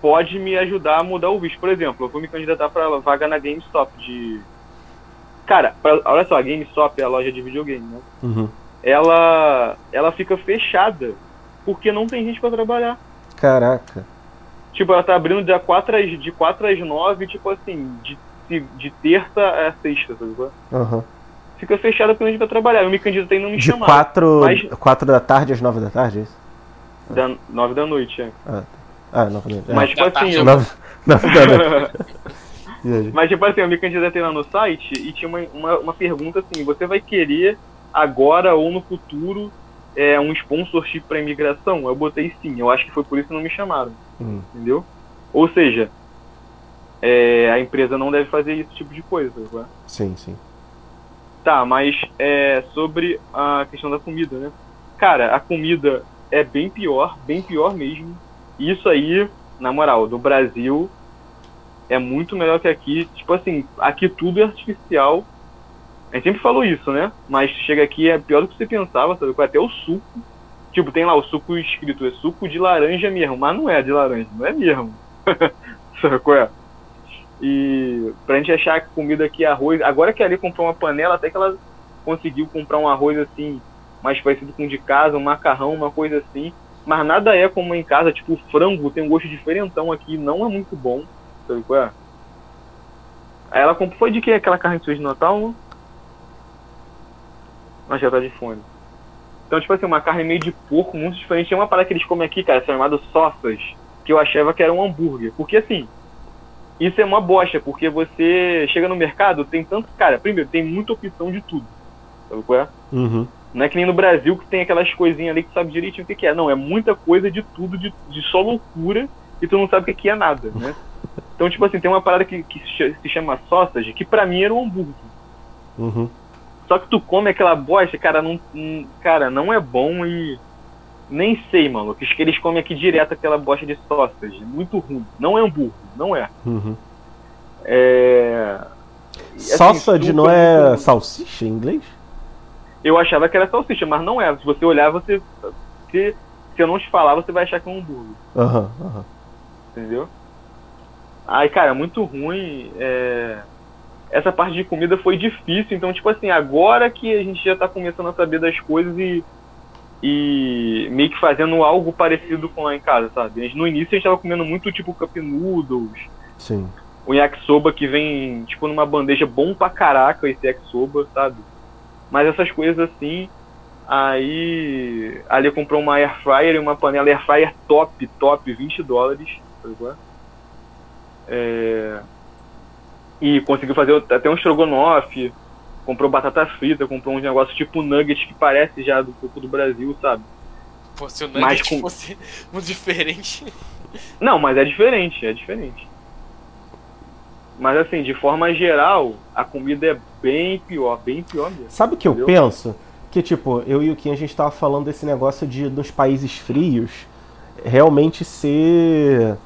pode me ajudar a mudar o visto. Por exemplo, eu vou me candidatar para vaga na GameStop de. Cara, pra- olha só, a GameStop é a loja de videogame, né? Uhum. Ela, ela fica fechada porque não tem gente para trabalhar. Caraca. Tipo, ela tá abrindo dia 4 às, de 4 às 9, tipo assim, de, de, de terça a sexta, sabe? é? Uhum. Fica fechada porque tem gente pra trabalhar. Eu me candidatei e não me De chamaram. 4 mas- quatro da tarde às 9 da tarde, é isso? Da 9 da noite, é. Ah, 9 da noite. Mas, tipo assim, tarde eu... 9, da noite. Mas, tipo assim, eu me candidatei lá no site e tinha uma, uma, uma pergunta assim: você vai querer agora ou no futuro é, um sponsorship pra imigração? Eu botei sim. Eu acho que foi por isso que não me chamaram. Hum. Entendeu? Ou seja, é, a empresa não deve fazer esse tipo de coisa. Tá? Sim, sim. Tá, mas é, sobre a questão da comida, né? Cara, a comida é bem pior, bem pior mesmo. Isso aí, na moral, do Brasil é muito melhor que aqui. Tipo assim, aqui tudo é artificial. A gente sempre falou isso, né? Mas chega aqui é pior do que você pensava, sabe? Até o suco. Tipo, tem lá o suco escrito, é suco de laranja mesmo, mas não é de laranja, não é mesmo. sabe qual é? E pra gente achar comida aqui arroz. Agora que Ali comprou uma panela, até que ela conseguiu comprar um arroz assim, mais parecido com o de casa, um macarrão, uma coisa assim. Mas nada é como em casa, tipo, o frango tem um gosto diferentão aqui, não é muito bom. Sabe qual é? Aí ela comprou. Foi de que aquela carne suja de Natal? Mas já tá de fone. Então, tipo assim, uma carne meio de porco, muito diferente. Tem uma parada que eles comem aqui, cara, chamada sossas, que eu achava que era um hambúrguer. Porque assim, isso é uma bosta, porque você chega no mercado, tem tanto. Cara, primeiro, tem muita opção de tudo. Sabe qual é? Uhum. Não é que nem no Brasil que tem aquelas coisinhas ali que tu sabe direitinho o que, que é. Não, é muita coisa de tudo, de, de só loucura, e tu não sabe o que, que é nada, né? Então, tipo assim, tem uma parada que, que se chama sausage, que pra mim era um hambúrguer. Uhum. Só que tu come aquela bosta, cara, não, não- cara, não é bom e. Nem sei, mano. Que eles comem aqui direto aquela bosta de sausage. Muito ruim. Não é hambúrguer, não é. Uhum. É. assim, Sausage super, não é salsicha em inglês? Eu achava que era salsicha, mas não é. Se você olhar, você. Se, se eu não te falar, você vai achar que é um hambúrguer. Aham, aham. entendeu? Ai, cara, muito ruim. é, Essa parte de comida foi difícil, então, tipo assim, agora que a gente já tá começando a saber das coisas e. E meio que fazendo algo parecido com lá em casa, sabe? No início a gente tava comendo muito tipo cup noodles, Sim. o yakisoba que vem, tipo, numa bandeja bom pra caraca, esse yakisoba, sabe? Mas essas coisas assim. Aí. Ali comprou uma air fryer e uma panela air fryer top, top, 20 dólares. sabe qual é? E conseguiu fazer até um estrogonofe. Comprou batata frita, comprou uns negócios tipo nuggets que parece já do pouco do Brasil, sabe? Pô, se o Mas Nugget com- fosse muito diferente. Não, mas é diferente, é diferente. Mas assim, de forma geral, a comida é bem pior, bem pior mesmo. Sabe o que eu penso? Que, tipo, eu e o Kim, a gente tava falando desse negócio de, nos países frios, realmente ser.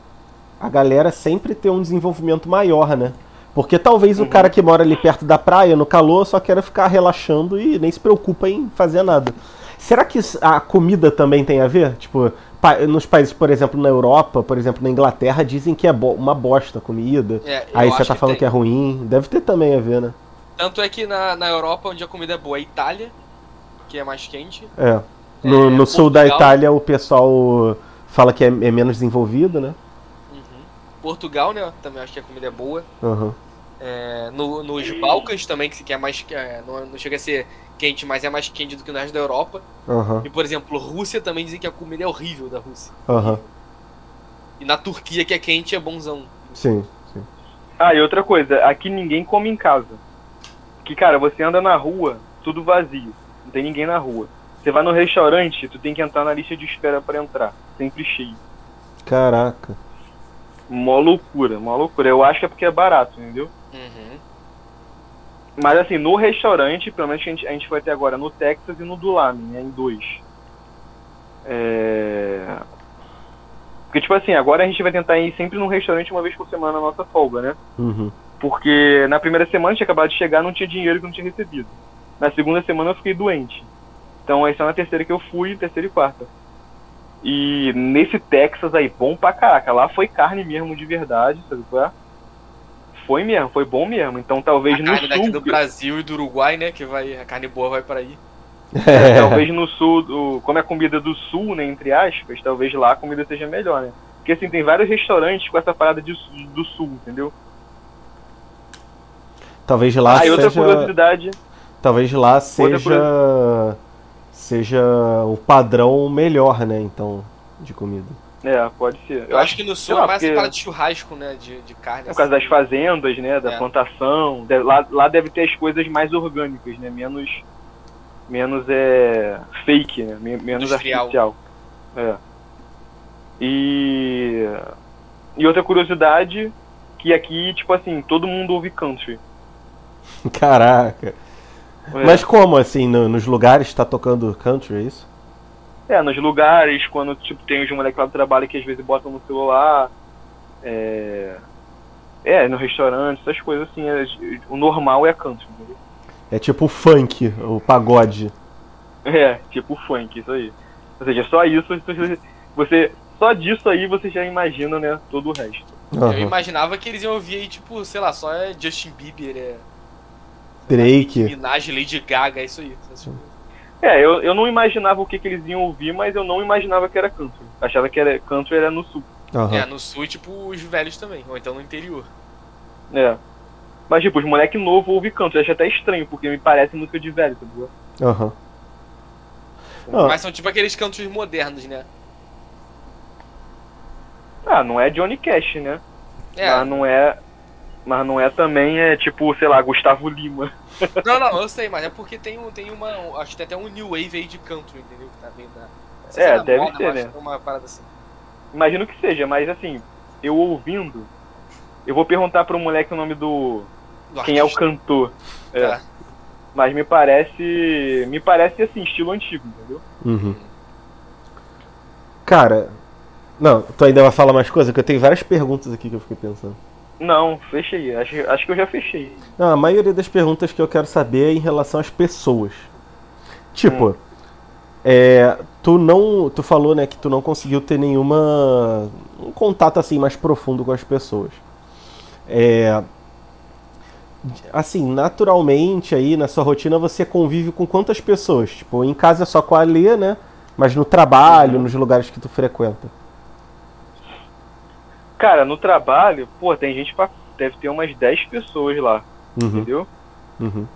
A galera sempre ter um desenvolvimento maior, né? Porque talvez o Uhum. cara que mora ali perto da praia, no calor, só queira ficar relaxando e nem se preocupa em fazer nada. Será que a comida também tem a ver? Tipo, nos países, por exemplo, na Europa, por exemplo, na Inglaterra, dizem que é bo- uma bosta a comida. É, Aí você tá falando tem. que é ruim. Deve ter também a ver, né? Tanto é que na, na Europa, onde a comida é boa, é Itália, que é mais quente. É. No, É, no sul da. Itália o pessoal fala que é, é menos desenvolvido, né? Uhum. Portugal, né? Também acho que a comida é boa. Aham. É, no, nos Balcãs também, que é mais. que é, não, não chega a ser quente, mas é mais quente do que no resto da Europa. Aham. E, por exemplo, Rússia também dizem que a comida é horrível da Rússia. Aham. E na Turquia, que é quente, é bonzão. Sim, sim. Ah, e outra coisa, aqui ninguém come em casa. Que, cara, você anda na rua, tudo vazio. Não tem ninguém na rua. Você vai no restaurante, tu tem que entrar na lista de espera pra entrar. Sempre cheio. Caraca. Mó loucura, mó loucura. Eu acho que é porque é barato, entendeu? Uhum. Mas assim, no restaurante, pelo menos a gente, a gente foi até agora no Texas e no Dulamin, né, em dois. É... Porque, tipo assim, agora a gente vai tentar ir sempre num restaurante uma vez por semana na nossa folga, né? Uhum. Porque na primeira semana tinha acabado de chegar, não tinha dinheiro que eu não tinha recebido. Na segunda semana eu fiquei doente. Então essa é na terceira que eu fui, terceira e quarta. E nesse Texas aí, bom pra caraca. Lá foi carne mesmo de verdade, sabe qual é? Foi mesmo, foi bom mesmo. Então talvez A no carne daqui sul. do Brasil e do Uruguai, né? Que vai, a carne boa vai para aí. É, talvez no sul, do, como é comida do sul, né, entre aspas, talvez lá a comida seja melhor, né? Porque assim, tem vários restaurantes com essa parada de, do sul, entendeu? Talvez lá ah, e outra seja. curiosidade. Talvez lá Outra seja. Seja o padrão melhor, né? Então, de comida. É, pode ser. Eu acho que no sul lá, é mais porque- para de churrasco, né? De, de carne. Por causa assim. das fazendas, né? Da É. plantação. de- lá, lá deve ter as coisas mais orgânicas, né? Menos. Menos é. fake, né? men- Menos Industrial. artificial. É. E. E outra curiosidade, que aqui, tipo assim, todo mundo ouve country. Caraca. É. Mas como assim? no- nos lugares tá tocando country, é isso? É, nos lugares, quando tipo, tem os moleques lá do trabalho que às vezes botam no celular. É. É, no restaurante, essas coisas assim. é- o normal é country, entendeu? É tipo o funk, o pagode. É, tipo funk, isso aí. Ou seja, só isso, você-. Só disso aí você já imagina, né, todo o resto. Eu Aham. imaginava que eles iam ouvir aí, tipo, sei lá, só é Justin Bieber, é Drake. Minaj, Lady Gaga, é isso aí. É, eu, eu não imaginava o que, que eles iam ouvir, mas eu não imaginava que era country. Achava que era country era no sul. Aham. É, no sul, tipo, os velhos também, ou então no interior. É. Mas tipo, os moleque novo ouvem country, eu acho até estranho, porque me parece música de velho, tá ligado? Aham. Ah. Mas são tipo aqueles countries modernos, né? Ah, não é Johnny Cash, né? É, Mas não é. Mas não é também, é tipo, sei lá, Gustavo Lima. não, não, eu sei, mas é porque tem, um, tem uma. Acho que tem até um new wave aí de country, entendeu? Que tá se É, da deve moda, ser, né? tem Uma parada assim. Imagino que seja, mas assim, eu ouvindo, eu vou perguntar pro moleque o nome do. Do quem é o artista. cantor. É. Tá. Mas me parece. Me parece assim, estilo antigo, entendeu? Uhum. Cara. Não, tu ainda vai falar mais coisa? Que eu tenho várias perguntas aqui que eu fiquei pensando. Não, fechei. Acho, acho que eu já fechei. Não, a maioria das perguntas que eu quero saber é em relação às pessoas. Tipo, é, tu não. Tu falou, né, que tu não conseguiu ter nenhuma. um contato assim mais profundo com as pessoas. É. Assim, naturalmente aí na sua rotina você convive com quantas pessoas? Tipo, em casa é só com a Lê, né? Mas no trabalho, nos lugares que tu frequenta. Cara, no trabalho, pô, tem gente pra. Deve ter umas 10 pessoas lá, Uhum, entendeu? uhum.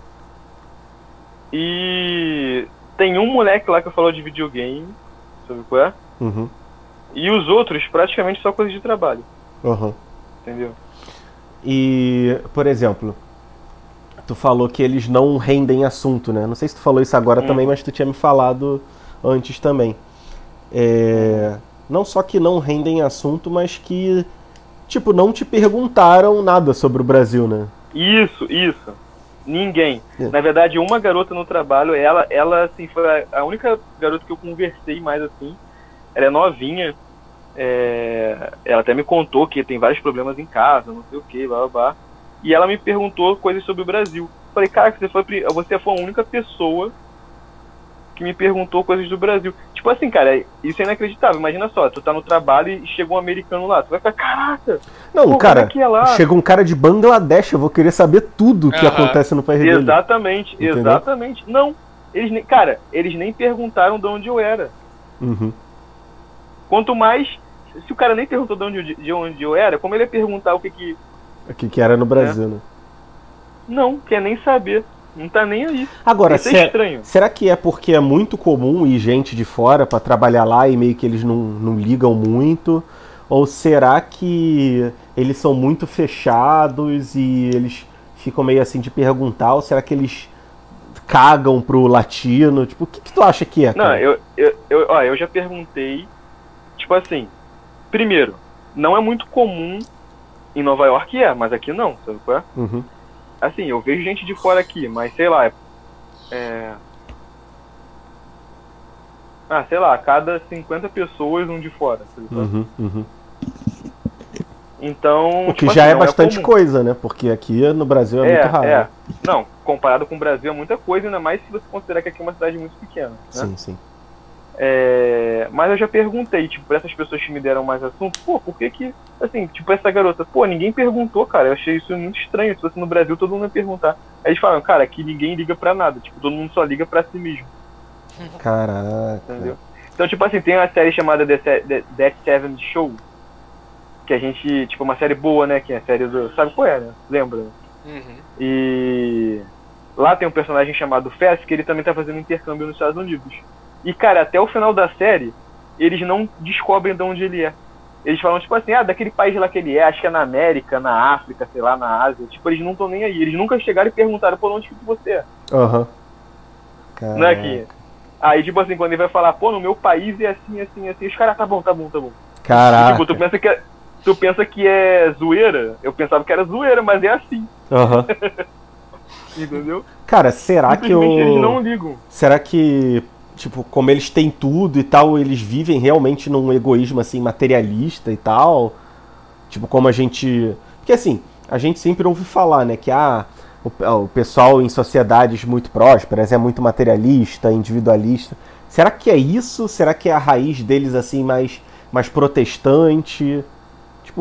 E tem um moleque lá que falou de videogame, sabe qual é? Uhum. E os outros praticamente só coisas de trabalho, Uhum. entendeu? E, por exemplo, tu falou que eles não rendem assunto, né? Não sei se tu falou isso agora Hum. também, mas tu tinha me falado antes também. É, Não só que não rendem assunto, mas que, tipo, não te perguntaram nada sobre o Brasil, né? Isso, isso. Ninguém. É. Na verdade, uma garota no trabalho, ela, ela assim, foi a- única garota que eu conversei mais assim. Ela é novinha. é, Ela até me contou que tem vários problemas em casa, não sei o que, blá blá blá. E ela me perguntou coisas sobre o Brasil. Falei, cara, você foi, você foi a única pessoa que me perguntou coisas do Brasil. Tipo assim, cara, isso é inacreditável. Imagina só, tu tá no trabalho e chega um americano lá. Tu vai ficar, caraca, Não, pô, cara, é é lá? chega um cara de Bangladesh, eu vou querer saber tudo o que acontece no país dele. Exatamente, Entendeu? exatamente. Não, eles nem, cara, eles nem perguntaram de onde eu era. Uhum. Quanto mais, se o cara nem perguntou de onde, de onde eu era, como ele ia perguntar o que que... O que, que era no Brasil, né? Não, quer nem saber. Não tá nem aí. Agora, Isso é é- estranho. será que é porque é muito comum ir gente de fora pra trabalhar lá e meio que eles não, não ligam muito? Ou será que eles são muito fechados e eles ficam meio assim de perguntar? Ou será que eles cagam pro latino? Tipo, o que, que tu acha que é? Não, Cara? eu, eu, eu, ó, eu já perguntei, tipo assim, primeiro, não é muito comum em Nova York, é, mas aqui não, sabe qual é? Uhum. Assim, eu vejo gente de fora aqui, mas sei lá, é... Ah, sei lá, a cada 50 pessoas um de fora, é? Uhum, uhum. Então. O que tipo já assim, é bastante comum. coisa, né? Porque aqui no Brasil é, É, muito raro. é. Não, comparado com o Brasil é muita coisa, ainda mais se você considerar que aqui é uma cidade muito pequena. Né? Sim, sim. É, mas eu já perguntei, tipo, pra essas pessoas que me deram mais assunto, pô, por que que, assim, tipo, essa garota, pô, ninguém perguntou, cara, eu achei isso muito estranho, se fosse no Brasil todo mundo ia perguntar. Aí eles falam, cara, aqui ninguém liga pra nada, tipo, todo mundo só liga pra si mesmo, Caraca. entendeu? Então, tipo assim, tem uma série chamada The, Se- The, That Seven Show, que a gente, tipo, uma série boa, né, que é a série do, sabe qual é, né? Lembra? Uhum. E lá tem um personagem chamado Fess que ele também tá fazendo intercâmbio nos Estados Unidos. E cara, até o final da série, eles não descobrem de onde ele é. Eles falam tipo assim, ah, daquele país lá que ele é, acho que é na América, na África, sei lá, na Ásia. Tipo, eles não estão nem aí. Eles nunca chegaram e perguntaram por onde que você é. Aham. Não é que. Aí, tipo assim, quando ele vai falar, pô, no meu país é assim, assim, assim, os caras, tá bom, tá bom, tá bom. Caraca. Tipo, tu pensa que é. Tu pensa que é zoeira? Eu pensava que era zoeira, mas é assim, Aham. entendeu? Cara, será que. Simplesmente eles não ligam. Será que, tipo, como eles têm tudo e tal, eles vivem realmente num egoísmo assim materialista e tal? Tipo, como a gente. Porque assim, a gente sempre ouve falar, né, que ah, o, o pessoal em sociedades muito prósperas é muito materialista, individualista. Será que é isso? Será que é a raiz deles assim mais mais protestante?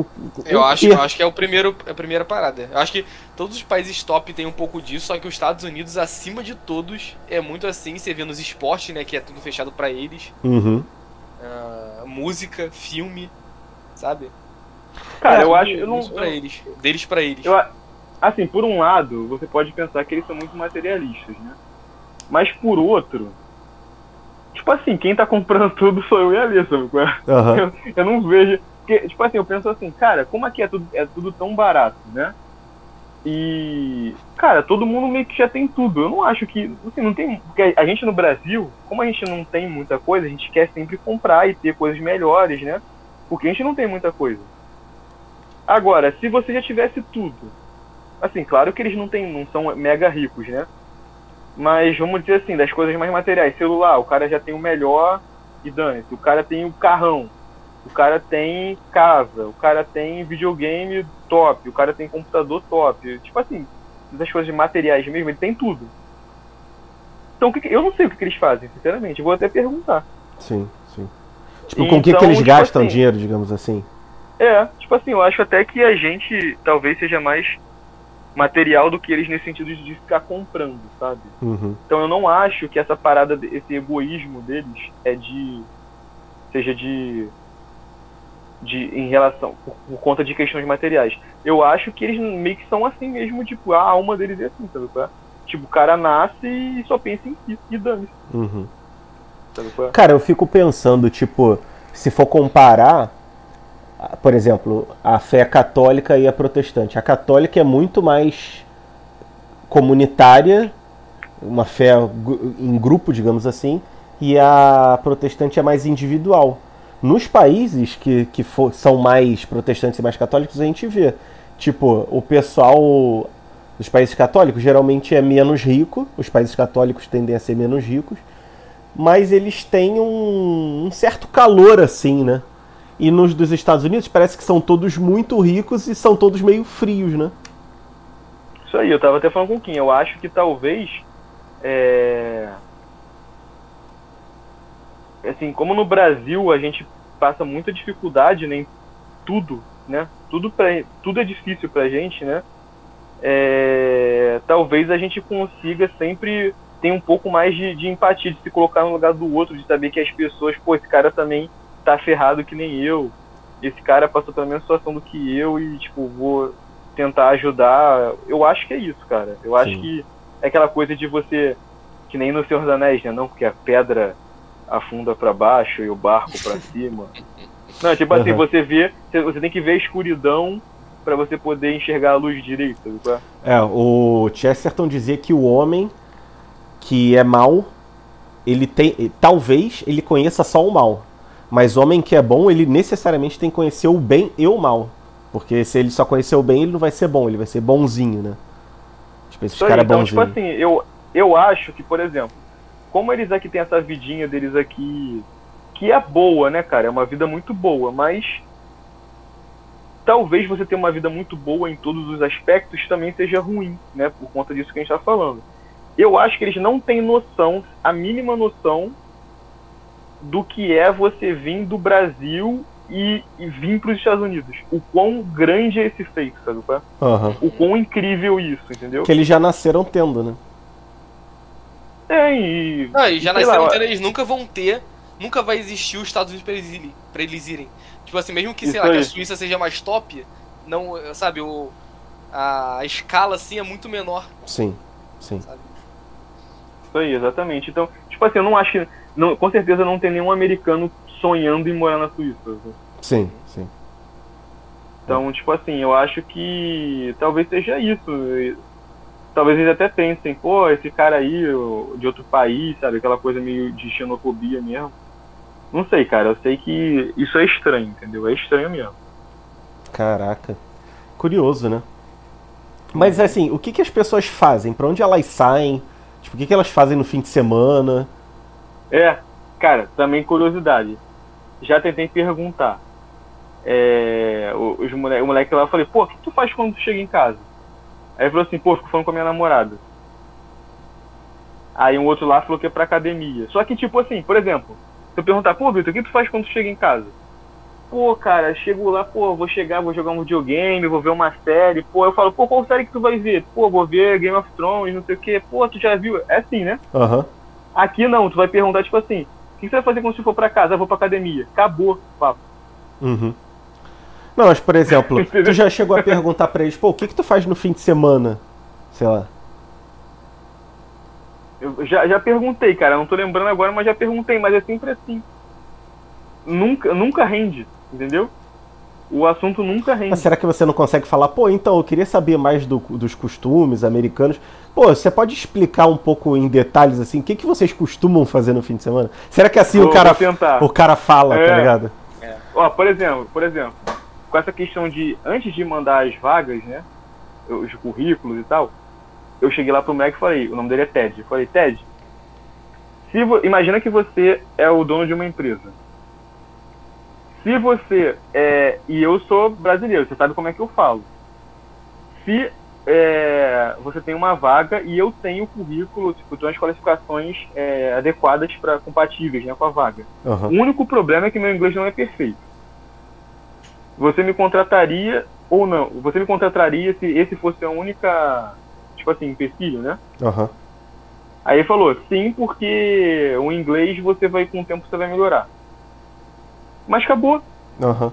Tipo, Eu o acho, eu acho que é o primeiro, a primeira parada. Eu acho que todos os países top têm um pouco disso, só que os Estados Unidos, acima de todos, é muito assim. Você vê nos esportes, né, que é tudo fechado pra eles. Uhum. Ah, música, filme, sabe? Cara, É, eu acho. Eu não, pra eles. Deles pra eles. Eu, assim, por um lado, você pode pensar que eles são muito materialistas, né? Mas por outro, tipo assim, quem tá comprando tudo sou eu e a Alissa, é? Aham. eu, eu não vejo. Porque, tipo assim, eu penso assim, cara, como aqui é tudo, é tudo tão barato, né? E, cara, todo mundo meio que já tem tudo. Eu não acho que. Assim, não tem. Porque a gente no Brasil, como a gente não tem muita coisa, a gente quer sempre comprar e ter coisas melhores, né? Porque a gente não tem muita coisa. Agora, se você já tivesse tudo, assim, claro que eles não tem, não são mega ricos, né? Mas vamos dizer assim, das coisas mais materiais, celular, o cara já tem o melhor e dane-se, o cara tem o carrão, o cara tem casa, o cara tem videogame top, o cara tem computador top. Tipo assim, essas coisas de materiais mesmo, ele tem tudo. Então, que que- eu não sei o que, que eles fazem, sinceramente. Eu vou até perguntar. Sim, sim. Tipo, com o que, que Então, eles tipo gastam assim, dinheiro, digamos assim? É, tipo assim, eu acho até que a gente talvez seja mais material do que eles nesse sentido de ficar comprando, sabe? Uhum. Então eu não acho que essa parada, esse egoísmo deles é de. seja de. De em relação. Por, por conta de questões materiais. Eu acho que eles meio que são assim mesmo, tipo, a alma deles é assim, sabe? qual é? Tipo, o cara nasce e só pensa em si e dane-se, Uhum. sabe? qual é? Cara, eu fico pensando, tipo, se for comparar, por exemplo, a fé católica e a protestante. A católica é muito mais comunitária, uma fé em grupo, digamos assim, e a protestante é mais individual. Nos países que, que for- são mais protestantes e mais católicos, a gente vê. Tipo, o pessoal dos países católicos geralmente é menos rico, os países católicos tendem a ser menos ricos, mas eles têm um, um certo calor assim, né? E nos dos Estados Unidos parece que são todos muito ricos e são todos meio frios, né? Isso aí, eu tava até falando com o Kim. Eu acho que talvez. É... Assim, como no Brasil a gente passa muita dificuldade né, em tudo, né? Tudo, pra, tudo é difícil pra gente, né? É... Talvez a gente consiga sempre ter um pouco mais de, de empatia, de se colocar no lugar do outro, de saber que as pessoas, pô, esse cara também tá ferrado que nem eu. Esse cara passou pela mesma situação do que eu e, tipo, vou tentar ajudar. Eu acho que é isso, cara. Eu acho Sim. que é aquela coisa de você, que nem no Senhor dos Anéis, né? Não, porque a pedra afunda pra baixo e o barco pra cima. Não, tipo assim, Uhum. você vê, você- você tem que ver a escuridão pra você poder enxergar a luz direita. sabe é? É, o Chesterton dizia que o homem que é mal, ele tem. Talvez ele conheça só o mal. Mas o homem que é bom, ele necessariamente tem que conhecer o bem e o mal. Porque se ele só conhecer o bem, ele não vai ser bom, ele vai ser bonzinho, né? Tipo, esse cara é então, bonzinho. tipo assim, eu, eu acho que, por exemplo, como eles aqui têm essa vidinha deles aqui, que é boa, né, cara? É uma vida muito boa, mas talvez você ter uma vida muito boa em todos os aspectos também seja ruim, né? Por conta disso que a gente tá falando. Eu acho que eles não têm noção, a mínima noção, do que é você vir do Brasil e, e vir para os Estados Unidos. O quão grande é esse feito, sabe? Aham. O quão incrível isso, entendeu? Que eles já nasceram tendo, né? É, e. Não, e já nasceram lá, tendo, eles nunca vão ter, nunca vai existir os Estados Unidos pra eles irem. Pra eles irem. Tipo assim, mesmo que, sei lá, que a. Suíça seja mais top, não, sabe, o, a escala assim é muito menor, Sim, sim. sabe? Isso aí, exatamente. Então, tipo assim, eu não acho que. Não, com certeza não tem nenhum americano sonhando em morar na Suíça. né? Sim, sim. Então, tipo assim, eu acho que talvez seja isso. Talvez eles até pensem, pô, esse cara aí de outro país, sabe? Aquela coisa meio de xenofobia mesmo. Não sei, cara. Eu sei que isso é estranho, entendeu? É estranho mesmo. Caraca. Curioso, né? Mas assim, o que, que as pessoas fazem? Pra onde elas saem? Tipo, o que, que elas fazem no fim de semana? É, cara, também curiosidade. Já tentei perguntar. É, o- os moleque, o moleque lá, eu falei, pô, o que tu faz quando tu chega em casa? Aí ele falou assim, pô, fico falando com a minha namorada. Aí um outro lá falou que é pra academia. Só que, tipo assim, por exemplo, se eu perguntar, pô, Vitor, o que tu faz quando tu chega em casa? Pô, cara, chego lá, pô, vou chegar, vou jogar um videogame, vou ver uma série, pô, eu falo, pô, qual série que tu vai ver? Pô, vou ver Game of Thrones, não sei o quê. Pô, tu já viu? É assim, né? Aham. Aqui não, tu vai perguntar, tipo assim, o que você vai fazer quando você for pra casa? Eu vou pra academia. Acabou o papo. Uhum. Não, mas por exemplo, tu já chegou a perguntar pra eles, pô, o que, que tu faz no fim de semana? Sei lá. Eu já, já perguntei, cara, não tô lembrando agora, mas já perguntei, mas é sempre assim. Nunca, nunca rende, entendeu? O assunto nunca rende. Mas será que você não consegue falar, pô, então eu queria saber mais do- dos costumes americanos? Pô, você pode explicar um pouco em detalhes assim, o que, que vocês costumam fazer no fim de semana? Será que assim Vou- o cara o cara fala, tá É. ligado? Ó, por exemplo, por exemplo, com essa questão de, antes de mandar as vagas, né, os currículos e tal, eu cheguei lá pro moleque e falei, o nome dele é Ted, eu falei, Ted, se imagina que você é o dono de uma empresa. Se você é, e eu sou brasileiro, você sabe como é que eu falo. se é, você tem uma vaga e eu tenho o currículo, tipo, tenho as qualificações é, adequadas para compatíveis né, com a vaga. Aham. O único problema é que meu inglês não é perfeito. Você me contrataria ou não? Você me contrataria se esse fosse a única, tipo assim, empecilho, né? Aham. Aí ele falou, sim, porque o inglês você vai, com o tempo, você vai melhorar. Mas acabou. Aham.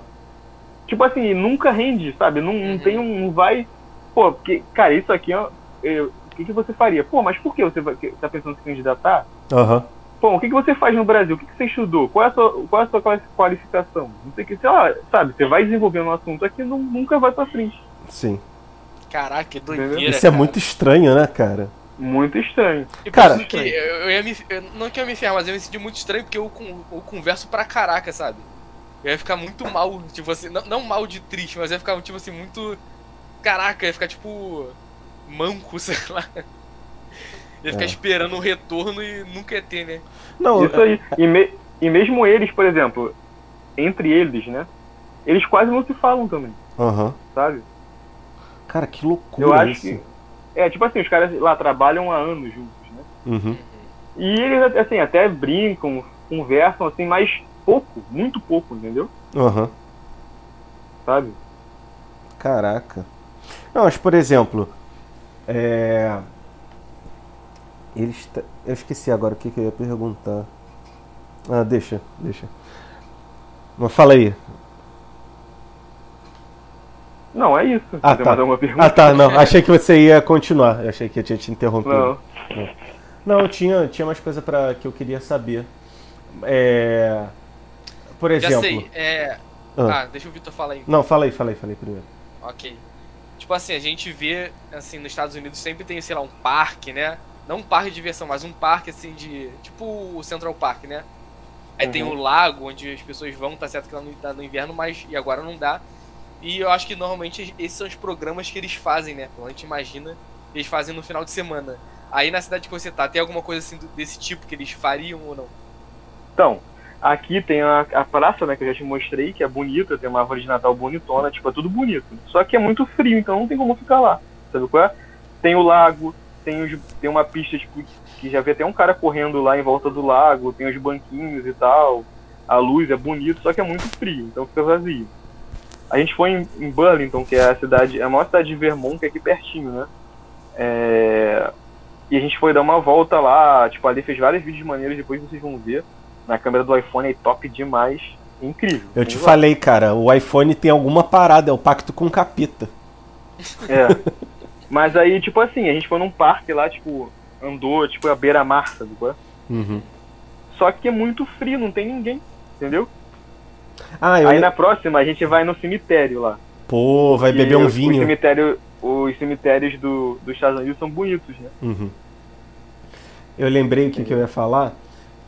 Tipo assim, nunca rende, sabe? Não, não Uhum. tem um. Não vai. Pô, porque, cara, isso aqui, ó, eu- o que, que você faria? Pô, mas por que você vai, tá pensando em se candidatar? Aham. Pô, o que, que você faz no Brasil? O que, que você estudou? Qual é a sua, qual é a sua quali- qualificação? Não sei o que, sei lá, sabe? Você vai desenvolvendo um assunto aqui não, nunca vai pra frente. Sim. Caraca, que doideira. Isso é cara. muito estranho, né, cara? Muito estranho. E Cara- que eu, eu ia me. eu- não que eu ia me ferrar, mas eu me senti muito estranho porque eu, eu converso pra caraca, sabe? Eu ia ficar muito mal, tipo assim, não, não mal de triste, mas eu ia ficar, tipo assim, muito. Caraca, ia ficar tipo. manco, sei lá. Ia ficar É. esperando um retorno e nunca ia ter, né? Não, Isso aí. E, me- e mesmo eles, por exemplo, entre eles, né? Eles quase não se falam também, Aham. sabe? Cara, que loucura Eu acho isso. que. É, tipo assim, os caras lá trabalham há anos juntos, né? Uhum. E eles, assim, até brincam, conversam, assim, mas pouco, muito pouco, entendeu? Aham. Sabe? Caraca. Não, mas por exemplo, é. Eles. ta- Eu esqueci agora o que, que eu ia perguntar. Ah, deixa, deixa. Mas fala aí. Não, é isso. Ah, Tem tá. mais alguma pergunta? Ah, tá, não. Achei que você ia continuar. Eu achei que eu tinha te interrompido. Não. Não, tinha, tinha mais coisa para que eu queria saber. É. Por Já exemplo. sei, é. Ah. Ah, deixa o Vitor falar aí. Não, fala aí, fala aí, fala aí primeiro. Ok. Tipo assim, a gente vê, assim, nos Estados Unidos sempre tem, sei lá, um parque, né? Não um parque de diversão, mas um parque, assim, de... Tipo o Central Park, né? Aí tem o lago, onde as pessoas vão, tá certo que lá no, tá no inverno, mas... E agora não dá. E eu acho que, normalmente, esses são os programas que eles fazem, né? Quando a gente imagina, eles fazem no final de semana. Aí, na cidade que você tá, tem alguma coisa, assim, desse tipo que eles fariam ou não? Então, aqui tem a, a praça, né, que eu já te mostrei, que é bonita, tem uma árvore de Natal bonitona, tipo, é tudo bonito. Só que é muito frio, então não tem como ficar lá. Sabe qual é? Tem o lago, tem, os, tem uma pista, tipo, que já vê até um cara correndo lá em volta do lago, tem os banquinhos e tal. A luz é bonito, só que é muito frio, então fica vazio. A gente foi em, em Burlington, que é a cidade, é a maior cidade de Vermont, que é aqui pertinho, né? É, E a gente foi dar uma volta lá, tipo, ali fez vários vídeos maneiros, depois vocês vão ver. Na câmera do iPhone é top demais. Incrível. Eu te lá. falei, cara, o iPhone tem alguma parada, é o pacto com o capita. É. Mas aí, tipo assim, a gente foi num parque lá, tipo, andou, tipo, a beira-mar, sabe é? Uhum. Só que é muito frio, não tem ninguém, entendeu? Ah, eu. Aí na próxima a gente vai no cemitério lá. Pô, vai beber um os- Os, vinho. cemitério, os cemitérios do, dos Estados Unidos são bonitos, né? Uhum. Eu lembrei o que, que eu ia falar.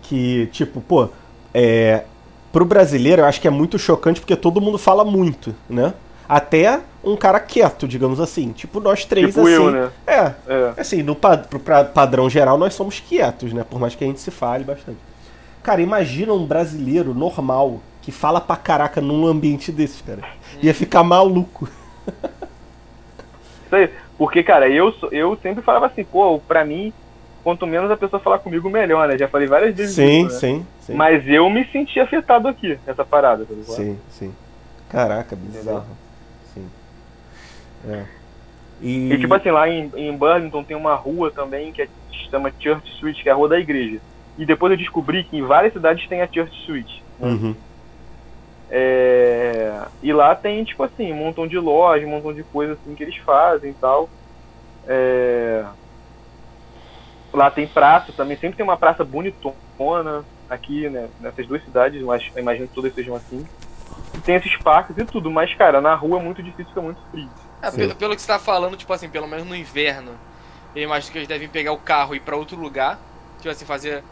Que, tipo, pô, é, pro brasileiro eu acho que é muito chocante porque todo mundo fala muito, né? Até um cara quieto, digamos assim. Tipo, nós três, tipo assim. eu, né? É, É. assim, no pa- pro pra- padrão geral nós somos quietos, né? Por mais que a gente se fale bastante. Cara, imagina um brasileiro normal que fala pra caraca num ambiente desses, cara. Ia ficar maluco. Isso aí. Porque, cara, eu, eu sempre falava assim, pô, pra mim, quanto menos a pessoa falar comigo, melhor, né? Já falei várias vezes Sim, isso, né? sim, sim. Mas eu me senti afetado aqui, essa parada, tá ligado? Sim, sim. Caraca, bizarro. Sim. É. E, E tipo assim, lá em, em Burlington tem uma rua também que é, se chama Church Street, que é a rua da igreja. E depois eu descobri que em várias cidades tem a Church Street. né? Uhum. É, E lá tem, tipo assim, um montão de lojas, um montão de coisas assim que eles fazem e tal. É, Lá tem praça também, sempre tem uma praça bonitona aqui, né? Nessas duas cidades, mas imagino que todas sejam assim. E tem esses parques e tudo, mas cara, na rua é muito difícil, fica muito frio. É, Sim. pelo, pelo que você tá falando, tipo assim, pelo menos no inverno, eu imagino que eles devem pegar o carro e ir pra outro lugar. Tipo assim, fazer.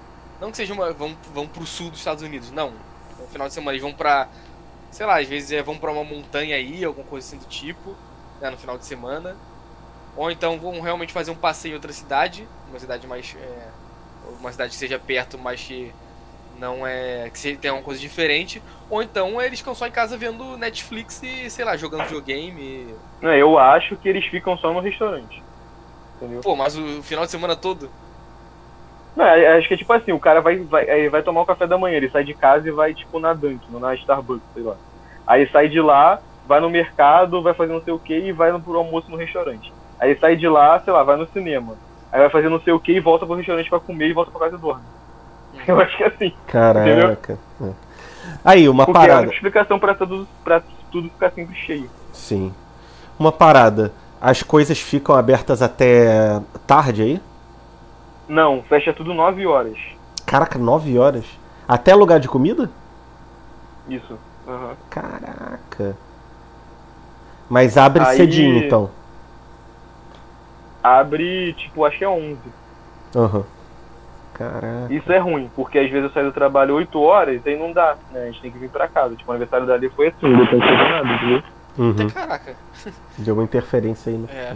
Não que seja uma. Vão, vão pro sul dos Estados Unidos, não. No final de semana eles vão pra. Sei lá, às vezes é, vão pra uma montanha aí, alguma coisa assim do tipo, né, no final de semana. Ou então vão realmente fazer um passeio em outra cidade, uma cidade mais. é, uma cidade que seja perto, mas que não é. que se- tem uma coisa diferente. Ou então eles ficam só em casa vendo Netflix e, sei lá, jogando videogame. Não, eu acho que eles ficam só no restaurante. Entendeu? Pô, mas o final de semana todo. Não, é- acho que é tipo assim, o cara vai, vai, vai tomar o café da manhã, ele sai de casa e vai tipo na Dunkin', na Starbucks, sei lá. Aí sai de lá, vai no mercado, vai fazer não sei o que e vai pro almoço no restaurante. Aí sai de lá, sei lá, vai no cinema. Aí vai fazer não sei o que e volta pro restaurante pra comer e volta pra casa e dorme. Eu acho que é assim. Caraca. É. Aí, uma Porque é a parada. única explicação pra tudo, pra tudo ficar sempre cheio. Sim. Uma parada. As coisas ficam abertas até tarde aí? Não, fecha tudo 9 horas. Caraca, 9 horas? Até lugar de comida? Isso. Aham. Caraca. Mas abre Aí- cedinho, então. Abre, tipo, acho que é 11. Aham. Caraca. Isso é ruim, porque às vezes eu saio do trabalho 8 horas e aí não dá, né? A gente tem que vir pra casa. Tipo, o aniversário dali foi assim, não deu pra fazer nada, entendeu? Uhum. Caraca. Deu uma interferência aí, né? É.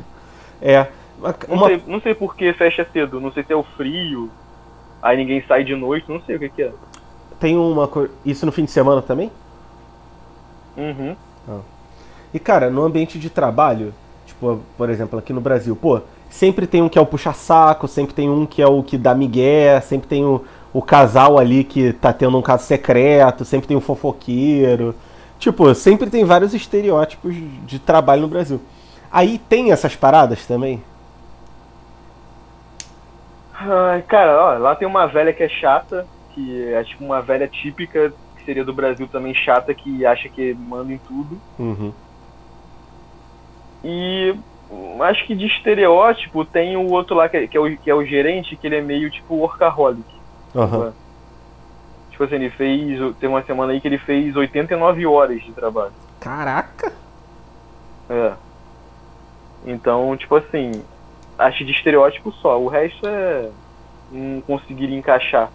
É. Uma, Não, sei, não sei por que fecha cedo, não sei se é o frio, aí ninguém sai de noite, não sei o que que é. Tem uma coisa. Isso no fim de semana também? Uhum. E cara, no ambiente de trabalho, tipo, por exemplo, aqui no Brasil, pô, sempre tem um que é o puxa-saco, sempre tem um que é o que dá migué, sempre tem o, o casal ali que tá tendo um caso secreto, sempre tem o fofoqueiro. Tipo, sempre tem vários estereótipos de trabalho no Brasil. Aí tem essas paradas também? Ai, cara, ó, lá tem uma velha que é chata, que é tipo uma velha típica, que seria do Brasil também chata, que acha que manda em tudo. Uhum. E acho que de estereótipo tem o outro lá que é, que é o, que é o gerente, que ele é meio tipo workaholic. Aham. Tipo assim, ele fez. Tem uma semana aí que ele fez 89 horas de trabalho. Caraca! É. Então, tipo assim, acho de estereótipo só. O resto é. Não conseguiria encaixar.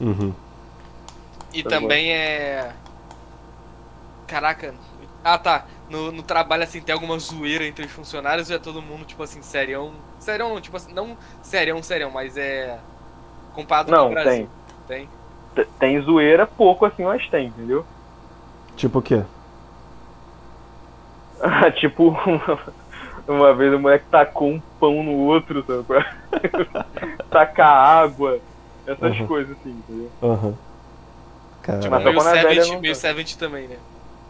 Uhum. E Tá também é. Caraca. Ah tá. No, no trabalho assim tem alguma zoeira entre os funcionários ou é todo mundo, tipo assim, serião. Serião não, tipo assim, não serião, serião, mas é. Comparado com Não, o Brasil. tem. Tem. Tem zoeira, pouco assim, mas tem, entendeu? Tipo o quê? tipo, uma, uma vez o moleque tacou um pão no outro, sabe? é? Tacar água, essas Uhum. coisas assim, entendeu? Aham. Caraca. Tipo, meio quando a velha Seventh, não meio tá. Seventh também, né?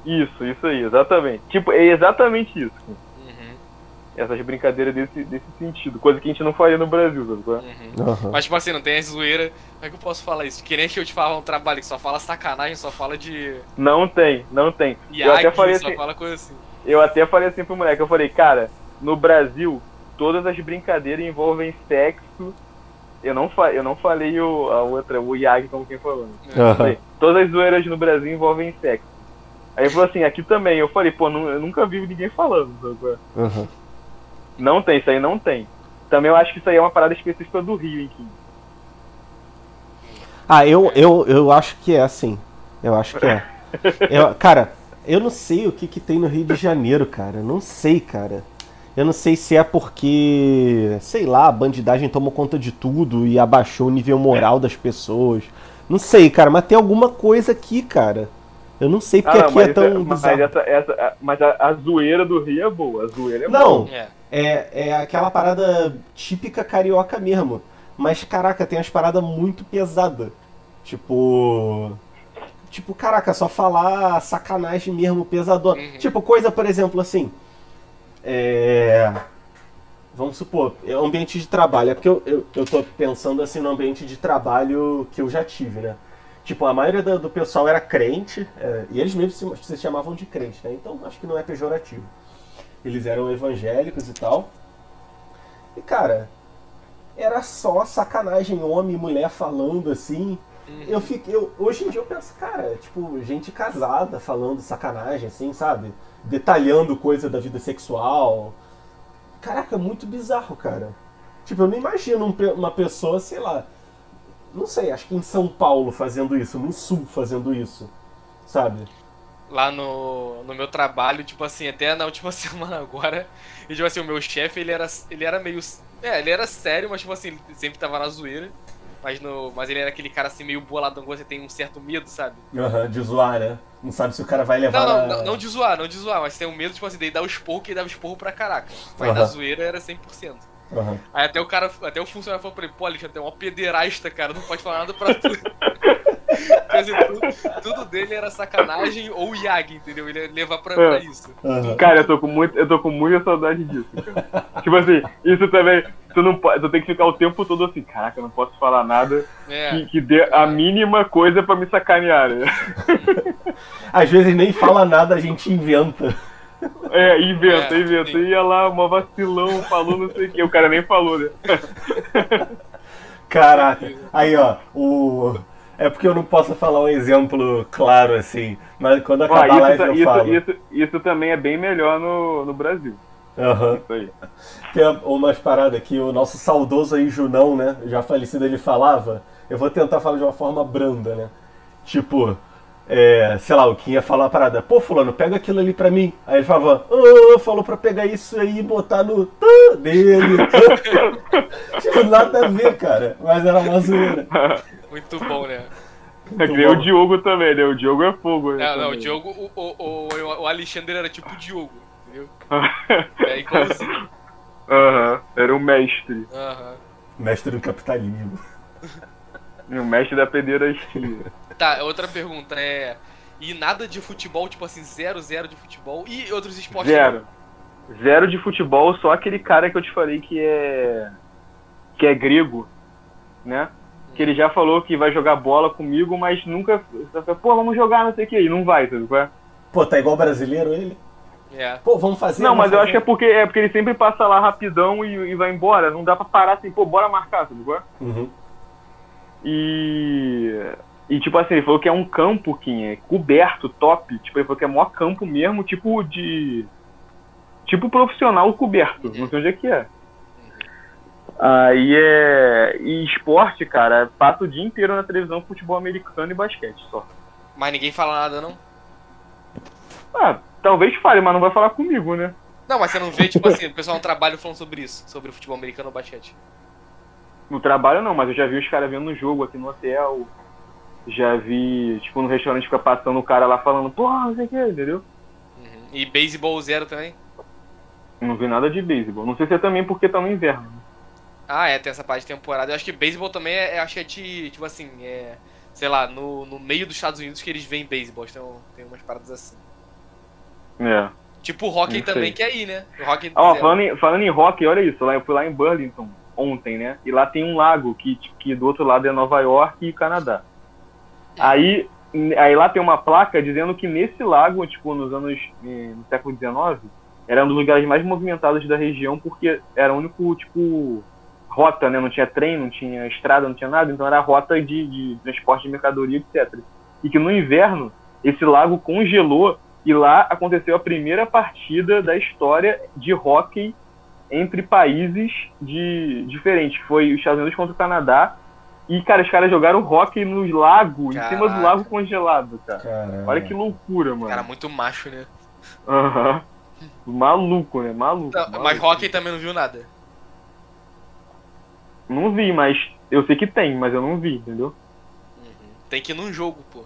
Isso, isso aí, exatamente. Tipo, é exatamente isso. Uhum, Essas brincadeiras desse, desse sentido. Coisa que a gente não faria no Brasil, sabe? é? uhum. Aham. Mas tipo assim, não tem as zoeira. Como é que eu posso falar isso? Que nem que eu te falava um trabalho que só fala sacanagem, só fala de. Não tem, não tem. Eu Yagi, até falei só assim, fala coisa assim. eu até falei assim pro moleque, eu falei, cara, no Brasil, todas as brincadeiras envolvem sexo. Eu não, fa eu não falei o, a outra, o Yagi, como quem falou. né? Falei, todas as zoeiras no Brasil envolvem sexo. Aí ele falou assim, aqui também. Eu falei, pô, eu nunca vi ninguém falando. Aham. Não tem, isso aí não tem. Também eu acho que isso aí é uma parada específica do Rio, hein, Kim? Ah, eu, eu, eu acho que é assim. Eu acho que é. Eu- cara, eu não sei o que, que tem no Rio de Janeiro, cara. Eu não sei, cara. Eu não sei se é porque, sei lá, a bandidagem tomou conta de tudo e abaixou o nível moral das pessoas. Não sei, cara, mas tem alguma coisa aqui, cara. Eu não sei porque Ah, não, aqui mas, é tão mas, bizarro. essa, essa, a- mas a, a zoeira do Rio é boa. A zoeira é Não, boa. É. É, é aquela parada típica carioca mesmo. Mas, caraca, tem umas paradas muito pesadas. Tipo. Tipo, caraca, só falar sacanagem mesmo, pesadona. Uhum. Tipo, coisa, por exemplo, assim. É. Vamos supor, é ambiente de trabalho. É porque eu, eu, eu tô pensando assim no ambiente de trabalho que eu já tive, né? Tipo, a maioria do, do pessoal era crente, é, e eles mesmos se, se chamavam de crente, né? Então acho que não é pejorativo. Eles eram evangélicos e tal. E cara, era só sacanagem, homem e mulher falando assim. Uhum. Eu fiquei. Eu, hoje em dia eu penso, cara, tipo, gente casada falando sacanagem, assim, sabe? Detalhando coisa da vida sexual. Caraca, muito bizarro, cara. Tipo, eu não imagino um uma pessoa, sei lá. Não sei, acho que em São Paulo fazendo isso, no sul fazendo isso. Sabe? Lá no, no meu trabalho, tipo assim, até na última semana agora, e tipo assim, o meu chefe, ele era, ele era meio. É, ele era sério, mas tipo assim, ele sempre tava na zoeira. Mas, no, mas ele era aquele cara assim meio boladão, você tem um certo medo, sabe? Aham, de zoar, né? Não sabe se o cara vai levar. Não, não, na- não, não de zoar, não de zoar, mas tem um medo, tipo assim, daí dar o esporro que ele dava esporro pra caraca. Mas Aham. na zoeira era 100%. Aham. Aí até o cara, até o funcionário falou pra ele, pô, Alexandre, tem uma pederasta, cara, não pode falar nada pra tu. Quer dizer, tudo, tudo dele era sacanagem ou Yag, entendeu? Ele ia levar pra, pra É. isso. Aham. Cara, eu tô com muito, eu tô com muita saudade disso, cara. tipo assim, isso também, tu não pode, tu tem que ficar o tempo todo assim, caraca, eu não posso falar nada É. que, que dê a mínima coisa pra me sacanear? Às vezes nem fala nada, a gente inventa. É, inventa, É, inventa. sim. Ia lá, uma vacilão, falou não sei o que, o cara nem falou, né? Caraca. Aí, ó, o. É porque eu não posso falar um exemplo claro assim, mas quando acabar a isso, live ta- eu isso, falo. isso, isso também é bem melhor no, no Brasil. Aham. Isso aí. Tem umas paradas que o nosso saudoso aí, Junão, né? Já falecido, ele falava. Eu vou tentar falar de uma forma branda, né? Tipo, é, sei lá, o Kim ia falar uma parada, pô, fulano, pega aquilo ali pra mim. Aí ele falava, ah, falou pra pegar isso aí e botar no tã dele. tipo, nada a ver, cara. Mas era uma zoeira. Muito bom, né? É que nem o Diogo também, né? O Diogo é fogo, né? Não, não, o. Diogo, o, o, o, o Alexandre era tipo o Diogo, entendeu? É igualzinho. Aham, era o mestre. Aham. Mestre do capitalismo. O mestre da pederastia. Tá, outra pergunta é. E nada de futebol, tipo assim, zero, zero de futebol. E outros esportes? Zero. Zero de futebol, só aquele cara que eu te falei que é. que é grego, né? Que ele já falou que vai jogar bola comigo, mas nunca. Pô, vamos jogar, não sei o que, e não vai, sabe? qual é? Pô, tá igual brasileiro ele? É. Pô, vamos fazer. Não, mas eu fazer. acho que é porque, é porque ele sempre passa lá rapidão e, e vai embora. Não dá pra parar assim, pô, bora marcar, sabe? qual é? Uhum. E. E tipo assim, ele falou que é um campo, Kim, é coberto, top. Tipo, ele falou que é maior campo mesmo, tipo de. Tipo profissional coberto. Não sei onde é que é. Aí é. E esporte, cara, passa o dia inteiro na televisão futebol americano e basquete só. Mas ninguém fala nada, não? Ah, talvez fale, mas não vai falar comigo, né? Não, mas você não vê, tipo assim, o pessoal no trabalho falando sobre isso, sobre o futebol americano ou basquete. No trabalho não, mas eu já vi os caras vendo no jogo aqui no hotel. Já vi, tipo, no restaurante fica passando o cara lá falando, pô, não sei o que, entendeu? Uhum. E beisebol zero também? Não vi nada de beisebol. Não sei se é também porque tá no inverno. Ah, é, tem essa parte de temporada. Eu acho que beisebol também é, é- acho que é de, tipo assim, é. Sei lá, no, no meio dos Estados Unidos que eles veem beisebol. Tem, tem umas paradas assim. É. Tipo o hockey também, que é aí, né? O hockey Ó, zero. falando em, falando em rock, olha isso, lá, eu fui lá em Burlington ontem, né? E lá tem um lago que, que do outro lado é Nova York e Canadá. Aí, aí lá tem uma placa dizendo que nesse lago, tipo, nos anos. no século XIX, era um dos lugares mais movimentados da região porque era o único, tipo, rota, né? Não tinha trem, não tinha estrada, não tinha nada, então era rota de, de transporte de mercadoria, etc. E que no inverno, esse lago congelou e lá aconteceu a primeira partida da história de hóquei entre países de diferentes. Foi os Estados Unidos contra o Canadá. E, cara, os caras jogaram hóquei no lago, em cima do Caraca. lago congelado, cara. Caramba. Olha que loucura, mano. Cara, muito macho, né? Aham. Maluco, né? Maluco. Não, maluco. mas hockey também não viu nada. Não vi, mas eu sei que tem, mas eu não vi, entendeu? Uhum. Tem que ir num jogo, pô.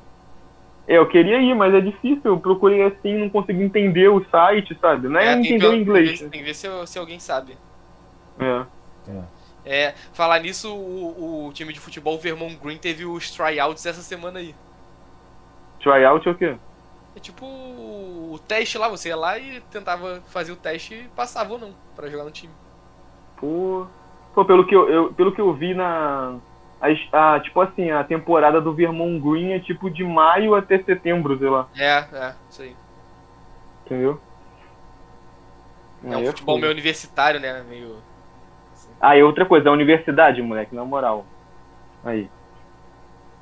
É, eu queria ir, mas é difícil. Eu procurei assim, não consegui entender o site, sabe? Não é, tem entender o inglês. Tem que ver se, se alguém sabe. É. É, falar nisso, o, o time de futebol Vermont Green teve os tryouts essa semana aí. Tryout é o quê? É tipo o teste lá, você ia lá e tentava fazer o teste e passava ou não pra jogar no time. Pô. Pô, pelo que eu, eu- pelo que eu vi na. as- a, tipo assim, a temporada do Vermont Green é tipo de maio até setembro, sei lá. É, é, isso aí. Entendeu? É um Aí futebol meio universitário, né? Meio. Ah, e outra coisa, a universidade, moleque, na moral. Aí.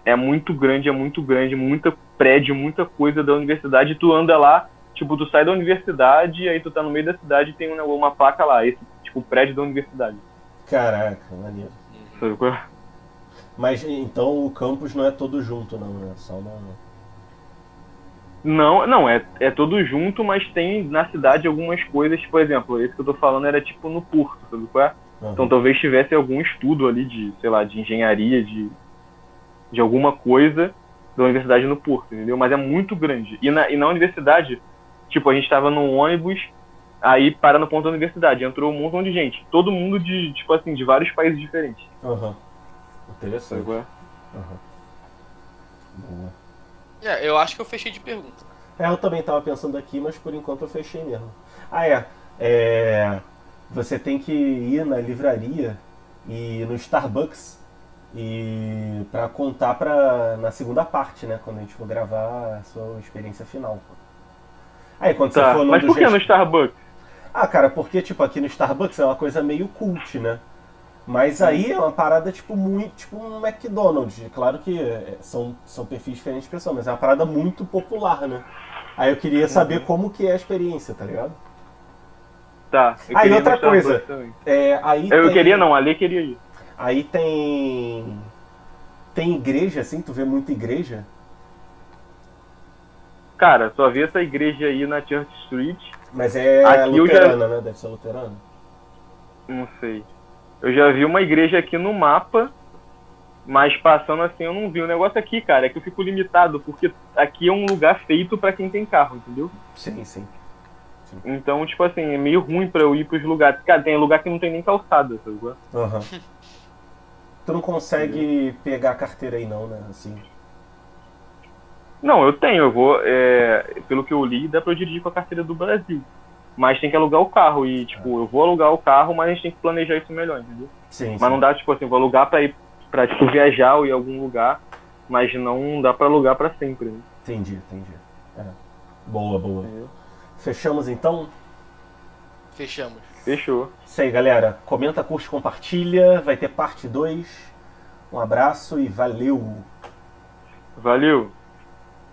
É muito grande, é muito grande, muita prédio, muita coisa da universidade. Tu anda lá, tipo, tu sai da universidade, aí tu tá no meio da cidade e tem uma, uma placa lá, esse, tipo, prédio da universidade. Caraca, maneiro. Mas então o campus não é todo junto, não, né? Só no. Não, não, é, é tudo junto, mas tem na cidade algumas coisas, por exemplo, esse que eu tô falando era tipo no Porto, sabe qual é? Aham. Então talvez tivesse algum estudo ali de, sei lá, de engenharia, de, de alguma coisa da universidade no Porto, entendeu? Mas é muito grande. E na, e na universidade, tipo, a gente tava num ônibus, aí para no ponto da universidade, entrou um montão de gente. Todo mundo de, tipo assim, de vários países diferentes. Aham. Sabe Interessante. Aham. Boa. É, eu acho que eu fechei de pergunta. É, eu também tava pensando aqui, mas por enquanto eu fechei mesmo. Ah, é. É, Você tem que ir na livraria e no Starbucks e para contar pra, na segunda parte, né? Quando a gente for gravar a sua experiência final. Aí quando Tá, você for no mas por que gest- no Starbucks? Ah, cara, porque tipo aqui no Starbucks é uma coisa meio cult, né? Mas aí é uma parada tipo muito, tipo um McDonald's. Claro que é, são, são perfis diferentes de pessoas, mas é uma parada muito popular, né? Aí eu queria saber Uhum. como que é a experiência, tá ligado? Tá. eu Ah, ir no outra coisa. É, aí Eu tem- queria não, a Lê queria ir. Aí tem. Tem igreja, assim, tu vê muita igreja. Cara, só vi essa igreja aí na Church Street, Mas é Aqui eu já- luterana, né? Deve ser luterana. não sei. Eu já vi uma igreja aqui no mapa, mas passando assim eu não vi. O negócio aqui, cara, é que eu fico limitado, porque aqui é um lugar feito pra quem tem carro, entendeu? Sim, sim. Então, tipo assim, é meio ruim pra eu ir pros lugares. Cara, tem lugar que não tem nem calçada, sabe? é? Aham. tu não consegue pegar a carteira aí não, né? Assim. Não, eu tenho, eu vou. é, pelo que eu li, dá pra eu dirigir com a carteira do Brasil. Mas tem que alugar o carro. E, tipo, eu vou alugar o carro, mas a gente tem que planejar isso melhor, entendeu? Sim, Mas sim. não dá, tipo assim, vou alugar pra ir pra, tipo, viajar ou ir a algum lugar, mas não dá pra alugar pra sempre, né? Entendi, entendi. É. Boa, boa. Entendeu? Fechamos então? Fechamos. Fechou. Isso aí, galera. Comenta, curte, compartilha. Vai ter parte 2. Um abraço e valeu! Valeu!